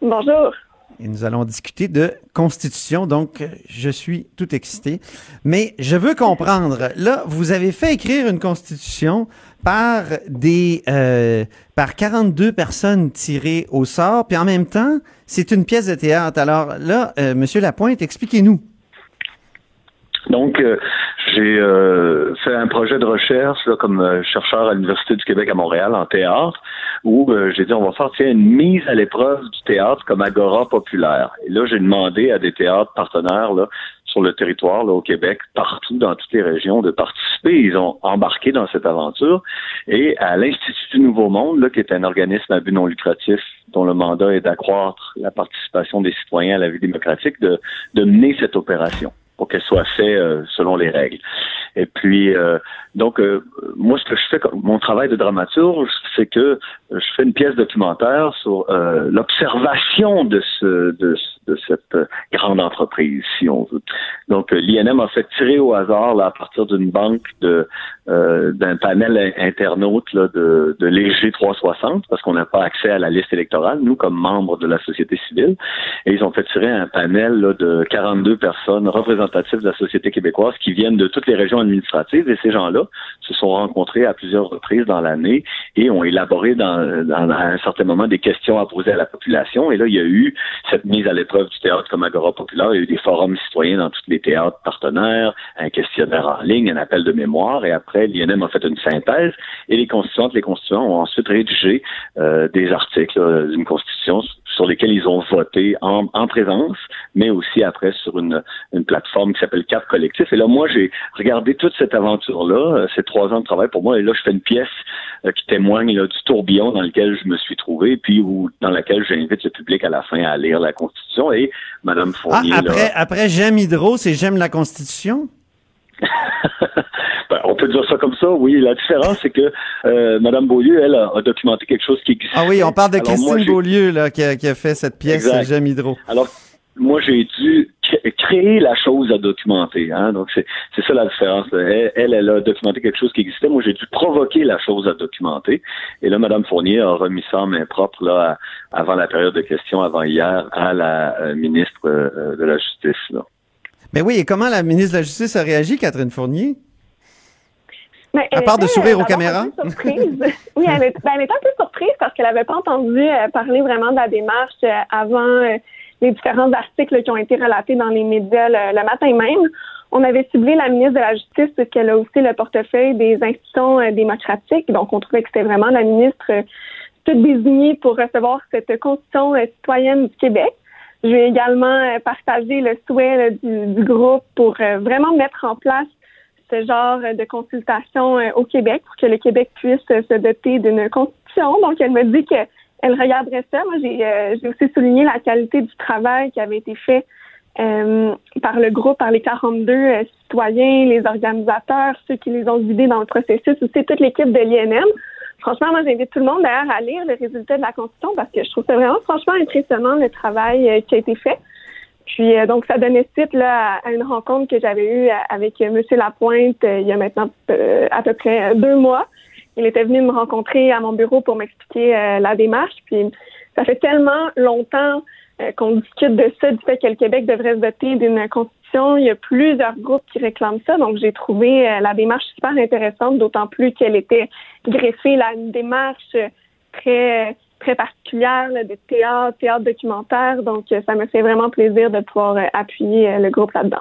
Bonjour. Et nous allons discuter de constitution, donc je suis tout excité. Mais je veux comprendre, là, vous avez fait écrire une constitution par des euh, par 42 personnes tirées au sort, puis en même temps, c'est une pièce de théâtre. Alors là, euh, Monsieur Lapointe, expliquez-nous. Donc, euh, j'ai euh, fait un projet de recherche là, comme euh, chercheur à l'Université du Québec à Montréal en théâtre, où euh, j'ai dit on va faire tiens, une mise à l'épreuve du théâtre comme agora populaire. Et là, j'ai demandé à des théâtres partenaires là, sur le territoire, là, au Québec, partout, dans toutes les régions, de participer. Ils ont embarqué dans cette aventure. Et à l'Institut du Nouveau Monde, là, qui est un organisme à but non lucratif dont le mandat est d'accroître la participation des citoyens à la vie démocratique, de, de mener cette opération pour qu'elle soit faite euh, selon les règles. Et puis, euh, donc, euh, moi, ce que je fais, mon travail de dramaturge, c'est que je fais une pièce documentaire sur euh, l'observation de ce de, de cette euh, grande entreprise, si on veut. Donc, euh, l'INM a fait tirer au hasard là, à partir d'une banque de euh, d'un panel internaute là, de, de Léger 360, parce qu'on n'a pas accès à la liste électorale, nous, comme membres de la société civile. Et ils ont fait tirer un panel là, de 42 personnes représentatives de la société québécoise qui viennent de toutes les régions administratives. Et ces gens-là se sont rencontrés à plusieurs reprises dans l'année et ont élaboré dans, dans- à un certain moment des questions à poser à la population. Et là, il y a eu cette mise à l'épreuve du théâtre comme agora populaire. Il y a eu des forums citoyens dans tous les théâtres partenaires, un questionnaire en ligne, un appel de mémoire. Et après, l'INM a fait une synthèse et les constituantes, les constituants ont ensuite rédigé euh, des articles euh, d'une constitution sur lesquels ils ont voté en, en présence, mais aussi après sur une, une plateforme qui s'appelle Cap Collectif. Et là, moi, j'ai regardé toute cette aventure-là, euh, ces trois ans de travail pour moi, et là, je fais une pièce euh, qui témoigne là, du tourbillon dans lequel je me suis trouvé, puis où, dans laquelle j'invite le public à la fin à lire la Constitution. Et Madame Ah, Fournier, là, après, après j'aime Hydro, c'est j'aime la Constitution? ben, on peut dire ça comme ça, oui. La différence, c'est que euh, Madame Beaulieu, elle, a, a documenté quelque chose qui existait. Ah oui, on parle de Alors, moi, Christine j'ai- Beaulieu là, qui, a, qui a fait cette pièce. J'aime Hydro. Alors, moi, j'ai dû cré- créer la chose à documenter. Hein? Donc, c'est c'est ça la différence. Elle, elle, elle a documenté quelque chose qui existait. Moi, j'ai dû provoquer la chose à documenter. Et là, Mme Fournier a remis ça en main propre là, à- avant la période de questions, avant hier, à la euh, ministre euh, de la Justice. Là. Mais oui, et comment la ministre de la Justice a réagi, Catherine Fournier? Mais À elle part de était, sourire aux d'abord caméras? un peu surprise. oui, elle, est- ben, elle était un peu surprise parce qu'elle n'avait pas entendu euh, parler vraiment de la démarche euh, avant les différents articles qui ont été relatés dans les médias le, matin même. On avait ciblé la ministre de la Justice puisqu'elle a aussi le portefeuille des institutions euh, démocratiques. Donc, on trouvait que c'était vraiment la ministre euh, toute désignée pour recevoir cette constitution euh, citoyenne du Québec. Je vais également partager le souhait du, du groupe pour vraiment mettre en place ce genre de consultation au Québec pour que le Québec puisse se doter d'une constitution. Donc, elle me dit qu'elle regarderait ça. Moi, j'ai euh, j'ai aussi souligné la qualité du travail qui avait été fait euh, par le groupe, par les 42 euh, citoyens, les organisateurs, ceux qui les ont guidés dans le processus, aussi toute l'équipe de l'INM. Franchement, moi, j'invite tout le monde d'ailleurs à lire le résultat de la Constitution parce que je trouve vraiment franchement impressionnant le travail qui a été fait. Puis donc ça donnait suite à, une rencontre que j'avais eue avec Monsieur Lapointe il y a maintenant à peu près deux mois. Il était venu me rencontrer à mon bureau pour m'expliquer euh, la démarche. Puis ça fait tellement longtemps euh, qu'on discute de ça, du fait que le Québec devrait se doter d'une constitution. Il y a plusieurs groupes qui réclament ça. Donc j'ai trouvé euh, la démarche super intéressante, d'autant plus qu'elle était greffée à une démarche très très particulière là, de théâtre, théâtre documentaire. Donc, ça me fait vraiment plaisir de pouvoir appuyer le groupe là-dedans.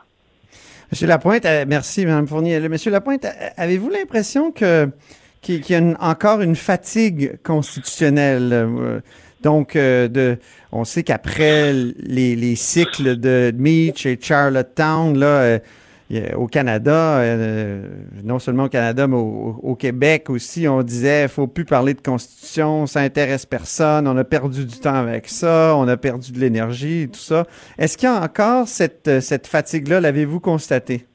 Monsieur Lapointe, merci, Mme Fournier. Monsieur Lapointe, avez-vous l'impression que qu'il y a encore une fatigue constitutionnelle? euh, donc, euh, de, on sait qu'après les, les cycles de Meach et Charlottetown, là, euh, il au Canada, euh, non seulement au Canada, mais au, Québec aussi, on disait, faut plus parler de constitution, ça intéresse personne, on a perdu du temps avec ça, on a perdu de l'énergie, tout ça. Est-ce qu'il y a encore cette fatigue-là, l'avez-vous constaté?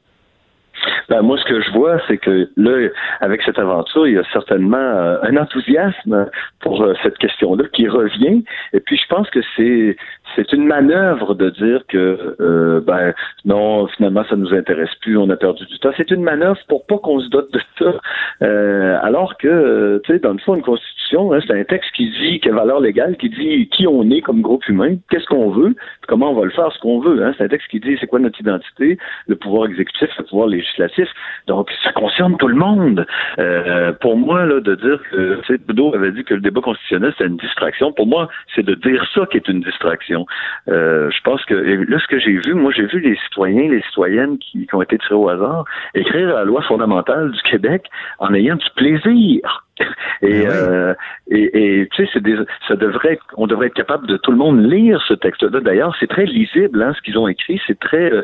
Ben, moi, ce que je vois, c'est que là, avec cette aventure, il y a certainement euh, un enthousiasme pour euh, cette question-là qui revient. Et puis, je pense que c'est c'est une manœuvre de dire que euh, ben non, finalement, ça nous intéresse plus, on a perdu du temps. C'est une manœuvre pour pas qu'on se dote de ça. Euh, alors que, tu sais, dans le fond, une constitution, hein, c'est un texte qui dit, a valeur légale, qui dit qui on est comme groupe humain, qu'est-ce qu'on veut, comment on va le faire, ce qu'on veut. Hein. C'est un texte qui dit c'est quoi notre identité, le pouvoir exécutif, le pouvoir législatif. Donc, ça concerne tout le monde. Euh, pour moi, là, de dire que, tu sais, avait dit que le débat constitutionnel, c'est une distraction. Pour moi, c'est de dire ça qui est une distraction. Euh, je pense que, là, ce que j'ai vu, moi, j'ai vu les citoyens, les citoyennes qui, qui ont été tirés au hasard écrire la loi fondamentale du Québec en ayant du plaisir. Et, euh, et, et, tu sais, c'est des, ça devrait, être- on devrait être capable de tout le monde lire ce texte-là. D'ailleurs, c'est très lisible, hein, ce qu'ils ont écrit, c'est très, euh,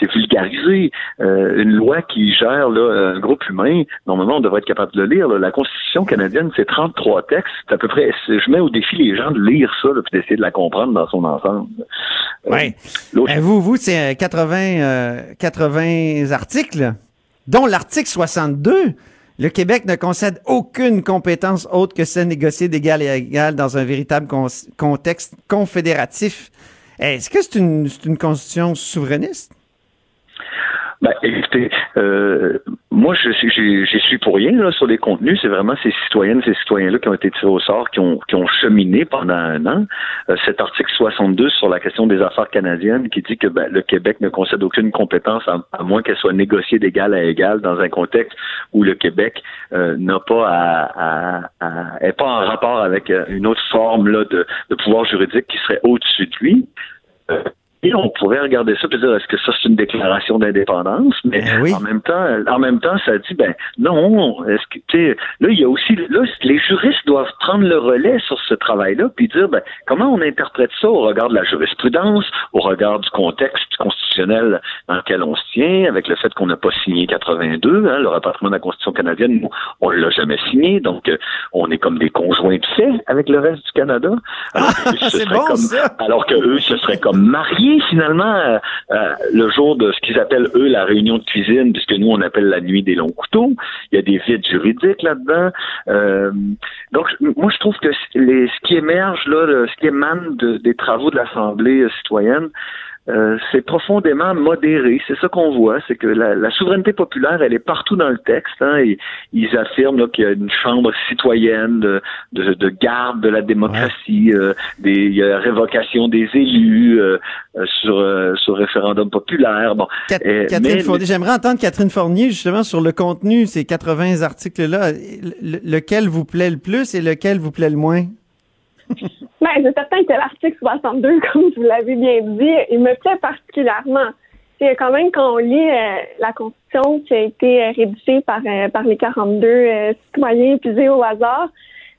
c'est vulgarisé. Euh, une loi qui gère là, un groupe humain, normalement, on devrait être capable de le lire. là. La Constitution canadienne, c'est 33 textes. C'est à peu près, je mets au défi les gens de lire ça, là, puis d'essayer de la comprendre dans son ensemble. Oui. vous, vous, c'est euh, 80, euh, 80 articles, dont l'article 62. Le Québec ne concède aucune compétence autre que celle négociée d'égal à égal dans un véritable con- contexte confédératif. Est-ce que c'est une, c'est une constitution souverainiste? Ben, écoutez, euh, moi, je suis- j'ai- j'y suis pour rien là, sur les contenus. C'est vraiment ces citoyennes, ces citoyens-là qui ont été tirés au sort, qui ont, qui ont cheminé pendant un an. Euh, cet article 62 sur la question des affaires canadiennes qui dit que ben, le Québec ne concède aucune compétence à, à moins qu'elle soit négociée d'égal à égal dans un contexte où le Québec euh, n'a pas à, à, à- est pas en rapport avec euh, une autre forme là, de, de pouvoir juridique qui serait au-dessus de lui. Et on pourrait regarder ça et dire est-ce que ça c'est une déclaration d'indépendance? Mais en même temps en même temps ça dit ben non est-ce que tu sais là il y a aussi là les juristes doivent prendre le relais sur ce travail-là puis dire ben comment on interprète ça au regard de la jurisprudence au regard du contexte constitutionnel dans lequel on se tient avec le fait qu'on n'a pas signé 82 hein, le rapatriement de la constitution canadienne nous, on l'a jamais signé donc euh, on est comme des conjoints de fait avec le reste du Canada. Alors que eux, ce c'est serait bon, comme ça. alors que eux se seraient comme mariés finalement euh, euh, le jour de ce qu'ils appellent eux la réunion de cuisine, puisque nous on appelle la nuit des longs couteaux. Il y a des vides juridiques là-dedans. Euh, donc moi je trouve que les, ce qui émerge là, ce qui émane de- des travaux de l'Assemblée citoyenne, euh, c'est profondément modéré. C'est ça qu'on voit, c'est que la, la, souveraineté populaire, elle est partout dans le texte. Hein, et, ils affirment qu'il y a une chambre citoyenne de, de, de garde de la démocratie, euh, des, il y a révocation des élus euh, euh, sur, euh, sur référendum populaire. Bon, Cat- Catherine Fournier, j'aimerais entendre Catherine Fournier justement sur le contenu, ces 80 articles-là. Le- lequel vous plaît le plus et lequel vous plaît le moins? Ben, c'est certain que l'article 62, comme vous l'avez bien dit, il me plaît particulièrement. C'est quand même quand on lit euh, la Constitution qui a été euh, rédigée par, euh, par les 42 euh, citoyens pisés au hasard,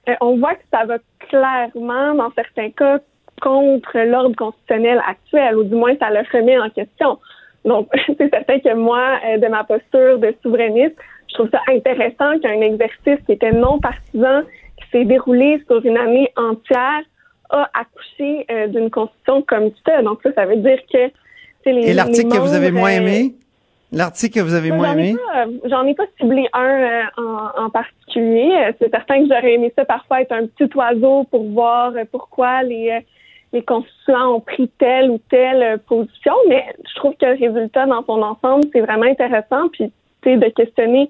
euh, on voit que ça va clairement, dans certains cas, contre l'ordre constitutionnel actuel, ou du moins ça le remet en question. Donc, c'est certain que moi, euh, de ma posture de souverainiste, je trouve ça intéressant qu'un exercice qui était non partisan, qui s'est déroulé sur une année entière, a accouché euh, d'une constitution comme ça. Donc ça, ça veut dire que c'est les Et l'article que vous avez moins euh, aimé? L'article que vous avez moi, moins aimé? euh, J'en ai pas ciblé un euh, en, en particulier. Euh, C'est certain que j'aurais aimé ça parfois être un petit oiseau pour voir euh, pourquoi les, euh, les constituants ont pris telle ou telle euh, position, mais je trouve que le résultat dans son ensemble, c'est vraiment intéressant. Puis, tu sais, de questionner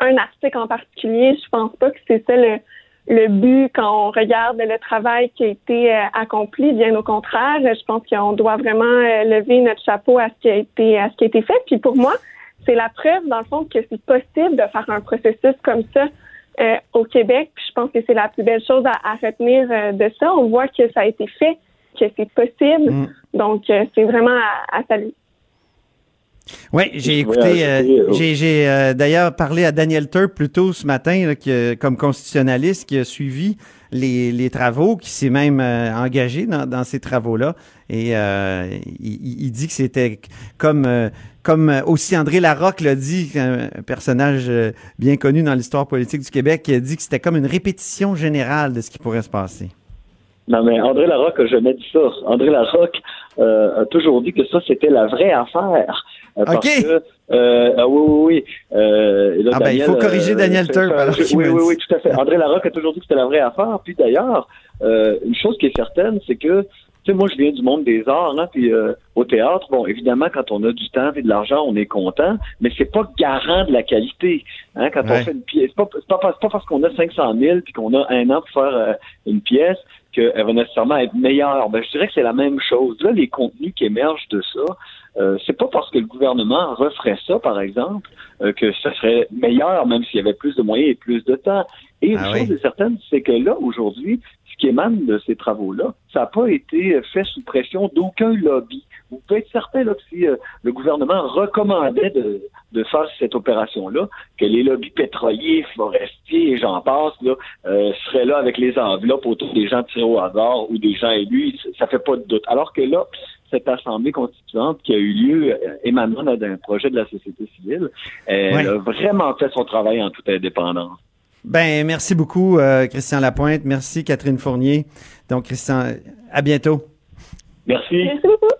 un article en particulier, je pense pas que c'est ça le, le but quand on regarde le travail qui a été euh, accompli. Bien au contraire, je pense qu'on doit vraiment euh, lever notre chapeau à ce qui a été à ce qui a été fait. Puis pour moi, c'est la preuve dans le fond que c'est possible de faire un processus comme ça euh, au Québec. Puis je pense que c'est la plus belle chose à, à retenir euh, de ça. On voit que ça a été fait, que c'est possible. Mm. Donc c'est vraiment à, à saluer. Oui, j'ai écouté. euh, euh, j'ai j'ai, euh, d'ailleurs parlé à Daniel Turp plus tôt ce matin, là, qui, euh, comme constitutionnaliste, qui a suivi les, les travaux, qui s'est même engagé dans, dans ces travaux-là. Et il, il dit que c'était comme, comme aussi André Larocque l'a dit, un personnage bien connu dans l'histoire politique du Québec, qui a dit que c'était comme une répétition générale de ce qui pourrait se passer. Non, mais André Larocque a jamais dit ça. André Larocque a toujours dit que ça, c'était la vraie affaire. Euh, parce OK. que, euh, ah oui, oui, oui. Euh, là, Ah ben, il faut corriger Daniel fait- Turp, alors Oui, oui, oui, tout à fait. André Larocque a toujours dit que c'était la vraie affaire. Puis d'ailleurs, euh, une chose qui est certaine, c'est que, tu sais, moi, je viens du monde des arts, hein, puis euh, au théâtre, bon, évidemment, quand on a du temps et de l'argent, on est content, mais c'est pas garant de la qualité. Hein, quand Ouais. on fait une pièce, c'est pas, pas, parce qu'on a 500 000 puis qu'on a un an pour faire euh, une pièce qu'elle va nécessairement être meilleure. Ben, je dirais que c'est la même chose. Là, les contenus qui émergent de ça, euh, c'est pas parce que le gouvernement referait ça, par exemple, euh, que ça serait meilleur, même s'il y avait plus de moyens et plus de temps. Et une Ah chose oui. est certaine, c'est que là, aujourd'hui, ce qui émane de ces travaux-là, ça n'a pas été fait sous pression d'aucun lobby. Vous pouvez être certain là, que si euh, le gouvernement recommandait de, de faire cette opération-là, que les lobbies pétroliers, forestiers et j'en passe, là, euh, seraient là avec les enveloppes autour des gens tirés au hasard ou des gens élus, ça fait pas de doute. Alors que là, cette assemblée constituante qui a eu lieu euh, émanant d'un projet de la société civile, elle Ouais. a vraiment fait son travail en toute indépendance. Ben, merci beaucoup, euh, Christian Lapointe. Merci, Catherine Fournier. Donc, Christian, à bientôt. Merci. Merci beaucoup.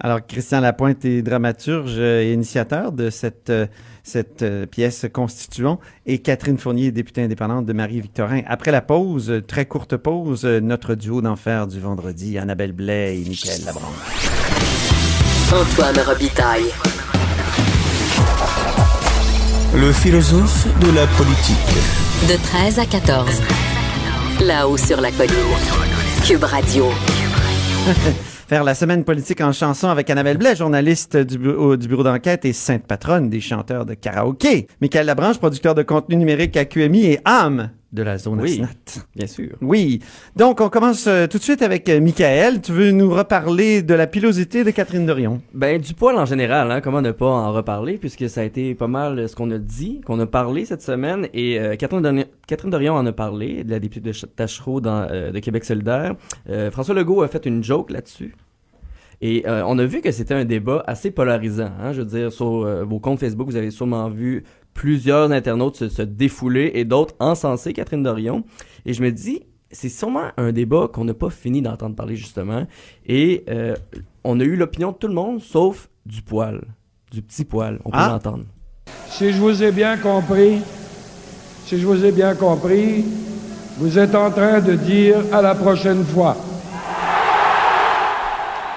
Alors, Christian Lapointe est dramaturge et initiateur de cette, euh, cette euh, pièce Constituant et Catherine Fournier est députée indépendante de Marie-Victorin. Après la pause, très courte pause, notre duo d'enfer du vendredi, Annabelle Blais et Michael Labranche. Antoine Robitaille. Le philosophe de la politique. De 13 à 14. Là-haut sur la colline. Cube Radio. Faire la semaine politique en chanson avec Annabelle Blais, journaliste du, bureau, d'enquête et sainte patronne des chanteurs de karaoké. Michael Labranche, producteur de contenu numérique à QMI et âme de la zone Oui, Asnat. bien sûr. Oui. Donc, on commence euh, tout de suite avec euh, Michael. Tu veux nous reparler de la pilosité de Catherine Dorion? Ben, du poil en général, hein, comment ne pas en reparler, puisque ça a été pas mal ce qu'on a dit, qu'on a parlé cette semaine, et euh, Catherine, Dorion, Catherine Dorion en a parlé, de la députée de Ch- Tachereau dans, euh, de Québec solidaire. Euh, François Legault a fait une joke là-dessus. Et euh, on a vu que c'était un débat assez polarisant. Hein, je veux dire, sur euh, vos comptes Facebook, vous avez sûrement vu plusieurs internautes se, se défouler et d'autres encenser Catherine Dorion. Et je me dis, c'est sûrement un débat qu'on n'a pas fini d'entendre parler justement. Et euh, on a eu l'opinion de tout le monde, sauf du poil, du petit poil. On peut Ah. l'entendre. Si je vous ai bien compris, si je vous ai bien compris, vous êtes en train de dire à la prochaine fois.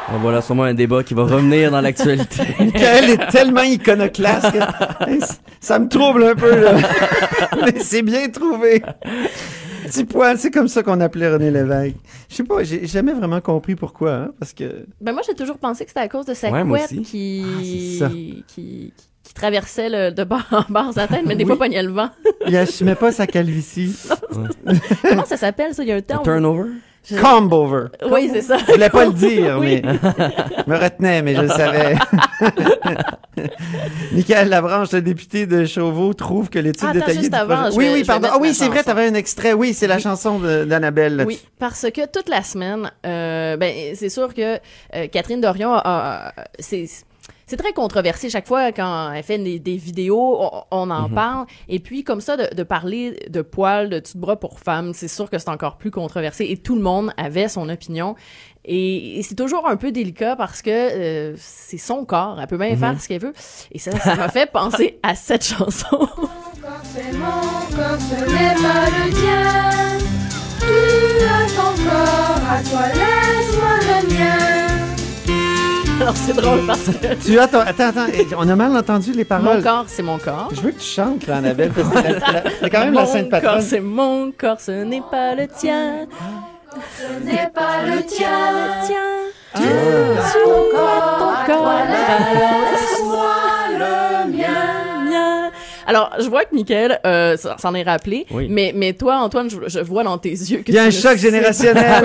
Ben voilà sûrement un débat qui va revenir dans l'actualité. Michael est tellement iconoclaste que ça me trouble un peu, là. Mais c'est bien trouvé. Petit poil, c'est comme ça qu'on appelait René Lévesque. Je sais pas, j'ai jamais vraiment compris pourquoi, hein, parce que... Ben moi, j'ai toujours pensé que c'était à cause de sa Ouais, couette qui... Ah, qui, qui, qui traversait le, de bord en bord sa tête, mais des Oui. fois pognait le vent. Il assumait pas sa calvitie. Comment ça s'appelle, ça? Il y a un terme. turnover? Je- Combover. Oui, c'est ça. Je voulais pas le dire, Oui. mais je me retenais, mais je le savais. Michael Labranche, le député de Chauveau, trouve que l'étude Attends, détaillée juste du avant, projet... je Oui, oui, pardon. Ah oui, c'est vrai, t'avais un extrait. Oui, c'est la chanson d'Annabelle. Oui, parce que toute la semaine, euh, ben c'est sûr que euh, Catherine Dorion, a- a- c'est c'est très controversé chaque fois quand elle fait des, des vidéos, on, on en Mhm. parle. Et puis comme ça, de, de parler de poils, de de bras pour femmes, c'est sûr que c'est encore plus controversé. Et tout le monde avait son opinion. Et, et c'est toujours un peu délicat parce que euh, c'est son corps, elle peut bien Mhm. faire ce qu'elle veut. Et ça, ça m'a fait penser à cette chanson. C'est mon corps, ce n'est pas le tien. Tu as ton corps, à toi laisse-moi le mien. Alors c'est drôle parce que Tu. Attends, attends, eh, on a mal entendu les paroles. mon corps, c'est mon corps. Je veux que tu chantes, là, Annabelle, parce que c'est quand même la Mon Sainte corps, Patronne. c'est mon corps, ce n'est pas le tien. Ce n'est pas le tien. Tiens. Tu as ton corps, à toi laisse-moi le mien. Mien. Alors, je vois que Mickaël euh, s'en est rappelé, Oui. mais, mais toi, Antoine, je, je vois dans tes yeux que Il y a tu un choc générationnel.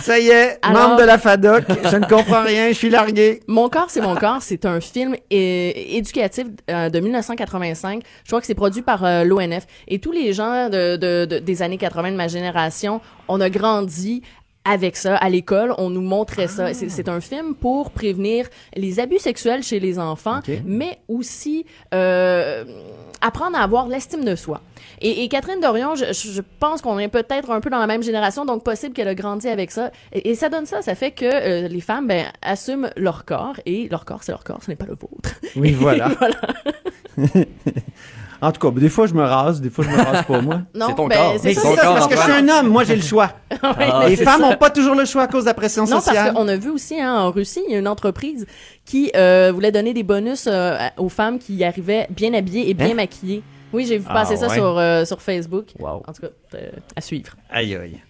Ça y est, Alors- membre de la FADOC, je ne comprends rien, je suis largué. Mon corps, c'est mon corps. C'est un film éducatif euh, de 1985. Je crois que c'est produit par euh, l'ONF. Et tous les gens de, de- de- des années 80 de ma génération, on a grandi avec ça à l'école, on nous montrait ça. C'est- C'est un film pour prévenir les abus sexuels chez les enfants, mais aussi euh, apprendre à avoir l'estime de soi. Et, et Catherine Dorion, je, je pense qu'on est peut-être un peu dans la même génération, donc possible qu'elle a grandi avec ça. Et, et ça donne ça, ça fait que euh, les femmes ben, assument leur corps, et leur corps, c'est leur corps, ce n'est pas le vôtre. Oui, voilà. Voilà. En tout cas, des fois je me rase, des fois je me rase pas moi. Non, C'est ton ben, corps. c'est Mais ça, ça, ton parce que je suis un homme, moi j'ai le choix. Oui, mais les femmes ça. n'ont pas toujours le choix à cause de la pression Non, sociale. parce qu'on a vu aussi hein, en Russie, il y a une entreprise qui euh, voulait donner des bonus euh, aux femmes qui arrivaient bien habillées et bien Hein? maquillées. Oui, j'ai vu Ah, passer ça ouais. sur, euh, sur Facebook. En tout cas, euh, à suivre. Aïe aïe.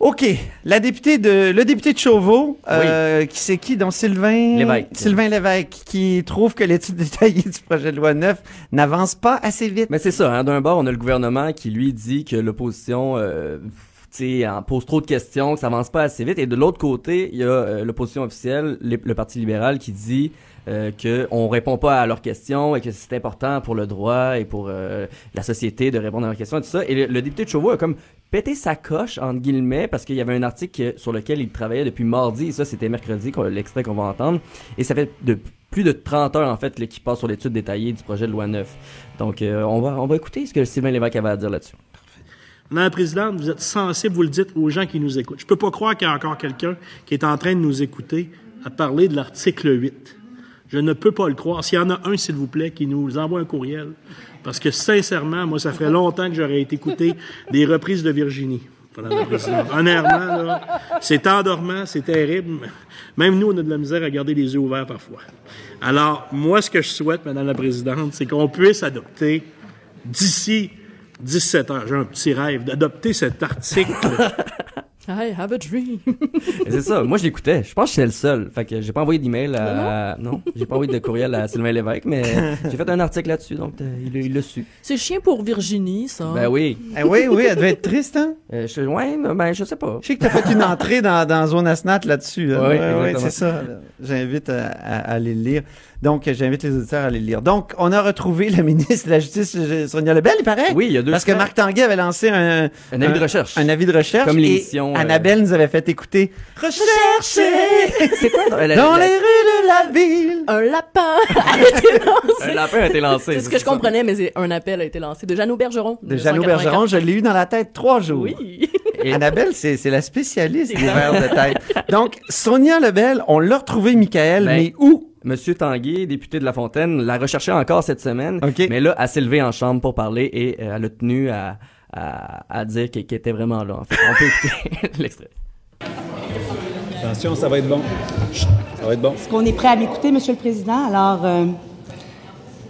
OK, la députée de le député de Chauveau, euh, qui c'est qui donc Sylvain? Lévesque. Sylvain Lévesque qui trouve que l'étude détaillée du projet de loi 9 n'avance pas assez vite. Mais c'est ça, hein, d'un bord, on a le gouvernement qui lui dit que l'opposition euh, tu sais, en pose trop de questions, que ça avance pas assez vite. Et de l'autre côté, il y a euh, l'opposition officielle, les- le Parti libéral, qui dit euh, que on répond pas à leurs questions et que c'est important pour le droit et pour euh, la société de répondre à leurs questions et tout ça. Et le, le député de Chauveau a comme pété sa coche, entre guillemets, parce qu'il y avait un article sur lequel il travaillait depuis mardi, et ça c'était mercredi, l'extrait qu'on va entendre. Et ça fait de plus de 30 heures, en fait, là, qu'il passe sur l'étude détaillée du projet de loi 9. Donc, euh, on, va, on va écouter ce que Sylvain Lévesque avait à dire là-dessus. Madame la Présidente, vous êtes sensible, vous le dites aux gens qui nous écoutent. Je peux pas croire qu'il y a encore quelqu'un qui est en train de nous écouter à parler de l'article 8. Je ne peux pas le croire. S'il y en a un, s'il vous plaît, qui nous envoie un courriel. Parce que sincèrement, moi, ça ferait longtemps que j'aurais été écouté des reprises de Virginie. Honnêtement, c'est endormant, c'est terrible. Même nous, on a de la misère à garder les yeux ouverts parfois. Alors, moi, ce que je souhaite, Madame la Présidente, c'est qu'on puisse adopter d'ici 17 heures, j'ai un petit rêve, d'adopter cet article. I have a dream. C'est ça. Moi, je l'écoutais. Je pense que j'étais le seul. Fait que j'ai pas envoyé d'email à. Non, j'ai pas envoyé de courriel à Sylvain Lévesque, mais j'ai fait un article là-dessus, donc euh, il l'a- il l'a su. C'est chien pour Virginie, ça. Ben oui. Eh oui, oui, elle devait être triste, hein? Euh, je, ouais, ben je sais pas. Je sais que t'as fait une entrée dans, dans Zone Asnat là-dessus. hein. Ouais, Ouais, ouais, c'est ça. J'invite à, à- à aller le lire. Donc, j'invite les auditeurs à aller le lire. Donc, on a retrouvé le ministre de la Justice, euh, Sonia Lebel, il paraît? Oui, il y a deux Parce que. Marc Tanguay avait lancé un... Un avis de recherche. Un avis de recherche. Comme et l'émission, euh, Annabelle nous avait fait écouter Rechercher C'est quoi? dans- la- dans la- les rues de la ville. Un lapin a été lancé. Un lapin a été lancé. C'est ce que je comprenais, mais c'est un appel a été lancé de Jeannot Bergeron. De Jeannot Bergeron, je l'ai eu dans la tête trois jours. Oui. Annabelle, c'est c'est la spécialiste des vers de tête. Donc, Sonia Lebel, on l'a retrouvé, Michael, Ben, mais où? Monsieur Tanguay, député de La Fontaine, l'a recherché encore cette semaine. Mais là, elle s'est levée en chambre pour parler et euh, elle a tenu à, à, à dire qu'elle qu'elle était vraiment là. En fait, on peut écouter l'extrait. Attention, ça va être bon. Ça va être bon. Est-ce qu'on est prêt à m'écouter, Monsieur le Président? Alors, euh,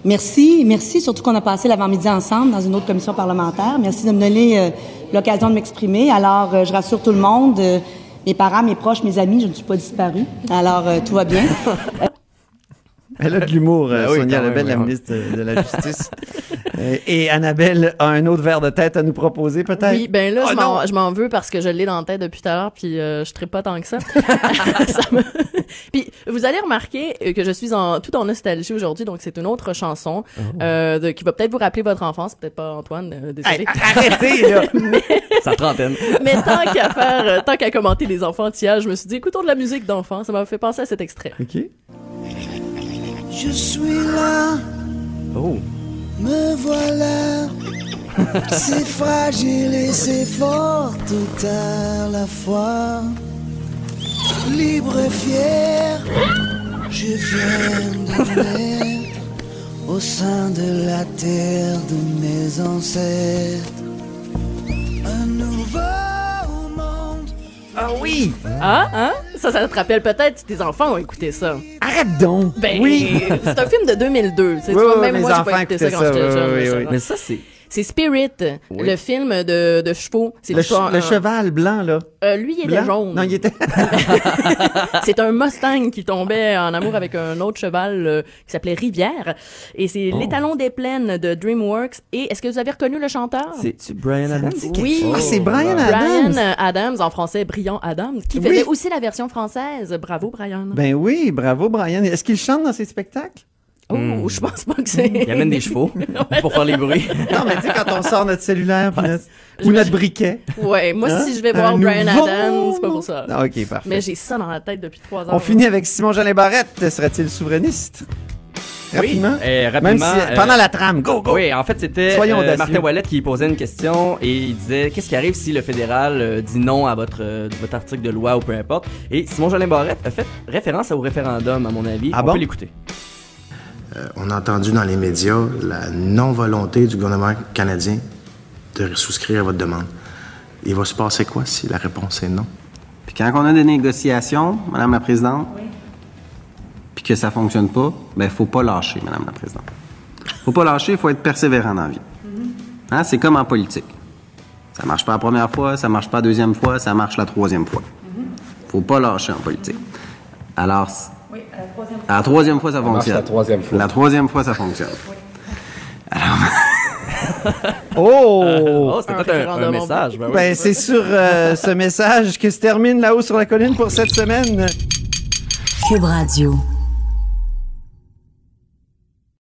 merci. Merci, surtout qu'on a passé l'avant-midi ensemble dans une autre commission parlementaire. Merci de me donner euh, l'occasion de m'exprimer. Alors, euh, je rassure tout le monde, euh, mes parents, mes proches, mes amis, je ne suis pas disparue. Alors, euh, tout va bien. Elle a de l'humour, euh, Ben oui, Sonia Lebel, la ministre de, de la Justice. Euh, et Annabelle a un autre verre de tête à nous proposer, peut-être? Oui, ben là, Oh je m'en- veux parce que je l'ai dans la tête depuis tout à l'heure, puis euh, je ne pas tant que ça. Ça me- Puis vous allez remarquer euh, que je suis en, tout en nostalgie aujourd'hui, donc c'est une autre chanson Oh. euh, de- qui va peut-être vous rappeler votre enfance, peut-être pas Antoine, euh, désolé. Hey, arrêtez, là! Sa trentaine. Mais tant qu'à faire, euh, tant qu'à commenter les enfantillages, je me suis dit, écoutons de la musique d'enfant, ça m'a fait penser à cet extrait. OK. Je suis là, Oh. me voilà. c'est fragile et c'est fort tout à la fois. Libre et fier, je viens de naître au sein de la terre de mes ancêtres. Un nouveau. Ah oui! Ah, hein? Ça, ça te rappelle peut-être si tes enfants ont écouté ça. Arrête donc! Ben, oui! c'est un film de 2002. tu sais, Oui, tu vois, oui, même mes moi, j'ai enfants pas écouté ça écoutaient quand ça, j'étais oui, jeune. Mais ça, c'est. C'est Spirit, Oui. le film de, de chevaux. C'est Le, cheval blanc, là. Euh, lui, il était Blanc? jaune. Non, il était... c'est un Mustang qui tombait en amour avec un autre cheval euh, qui s'appelait Rivière. Et c'est Oh. l'étalon des plaines de DreamWorks. Et est-ce que vous avez reconnu le chanteur? C'est-tu Brian Adams? Oui. Ah, c'est Brian Adams. Brian Adams, en français, Brillant Adams, qui faisait Oui. aussi la version française. Bravo, Brian. Ben oui, bravo, Brian. Est-ce qu'il chante dans ses spectacles? Oh, Hmm. je pense pas que c'est... Il amène des chevaux pour faire les bruits. Non, mais tu sais, quand on sort notre cellulaire notre- ou notre briquet. Ouais, moi, Hein? si je vais voir Un Brian nouveau Adams, c'est pas pour ça. Ah, OK, parfait. Mais j'ai ça dans la tête depuis trois ans. On finit avec Simon-Jean Barrette. Serait-il souverainiste? Rapidement? Oui, euh, Même rapidement. si, pendant la trame, go, go! Oui, en fait, c'était euh. Martin Wallet qui posait une question et il disait qu'est-ce qui arrive si le fédéral euh, dit non à votre, euh, votre article de loi ou peu importe. Et Simon Jolin Barrette a fait référence au référendum, à mon avis. Ah On bon? peut l'écouter. Euh, on a entendu dans les médias la non-volonté du gouvernement canadien de souscrire à votre demande. Il va se passer quoi si la réponse est non? Puis quand on a des négociations, Madame la Présidente, puis que ça fonctionne pas, ben faut pas lâcher, Madame la Présidente. Faut pas lâcher, il faut être persévérant dans la vie. Hein, c'est comme en politique. Ça marche pas la première fois, ça marche pas la deuxième fois, ça marche la troisième fois. Faut pas lâcher en politique. Alors, à la troisième fois, ça, fonctionne. la troisième fois. La troisième fois, ça fonctionne. Oh! Oh, c'était peut-être un, un message. Ben, oui. Ben, c'est sur euh, ce message que se termine là-haut sur la colline pour cette semaine. Cube Radio.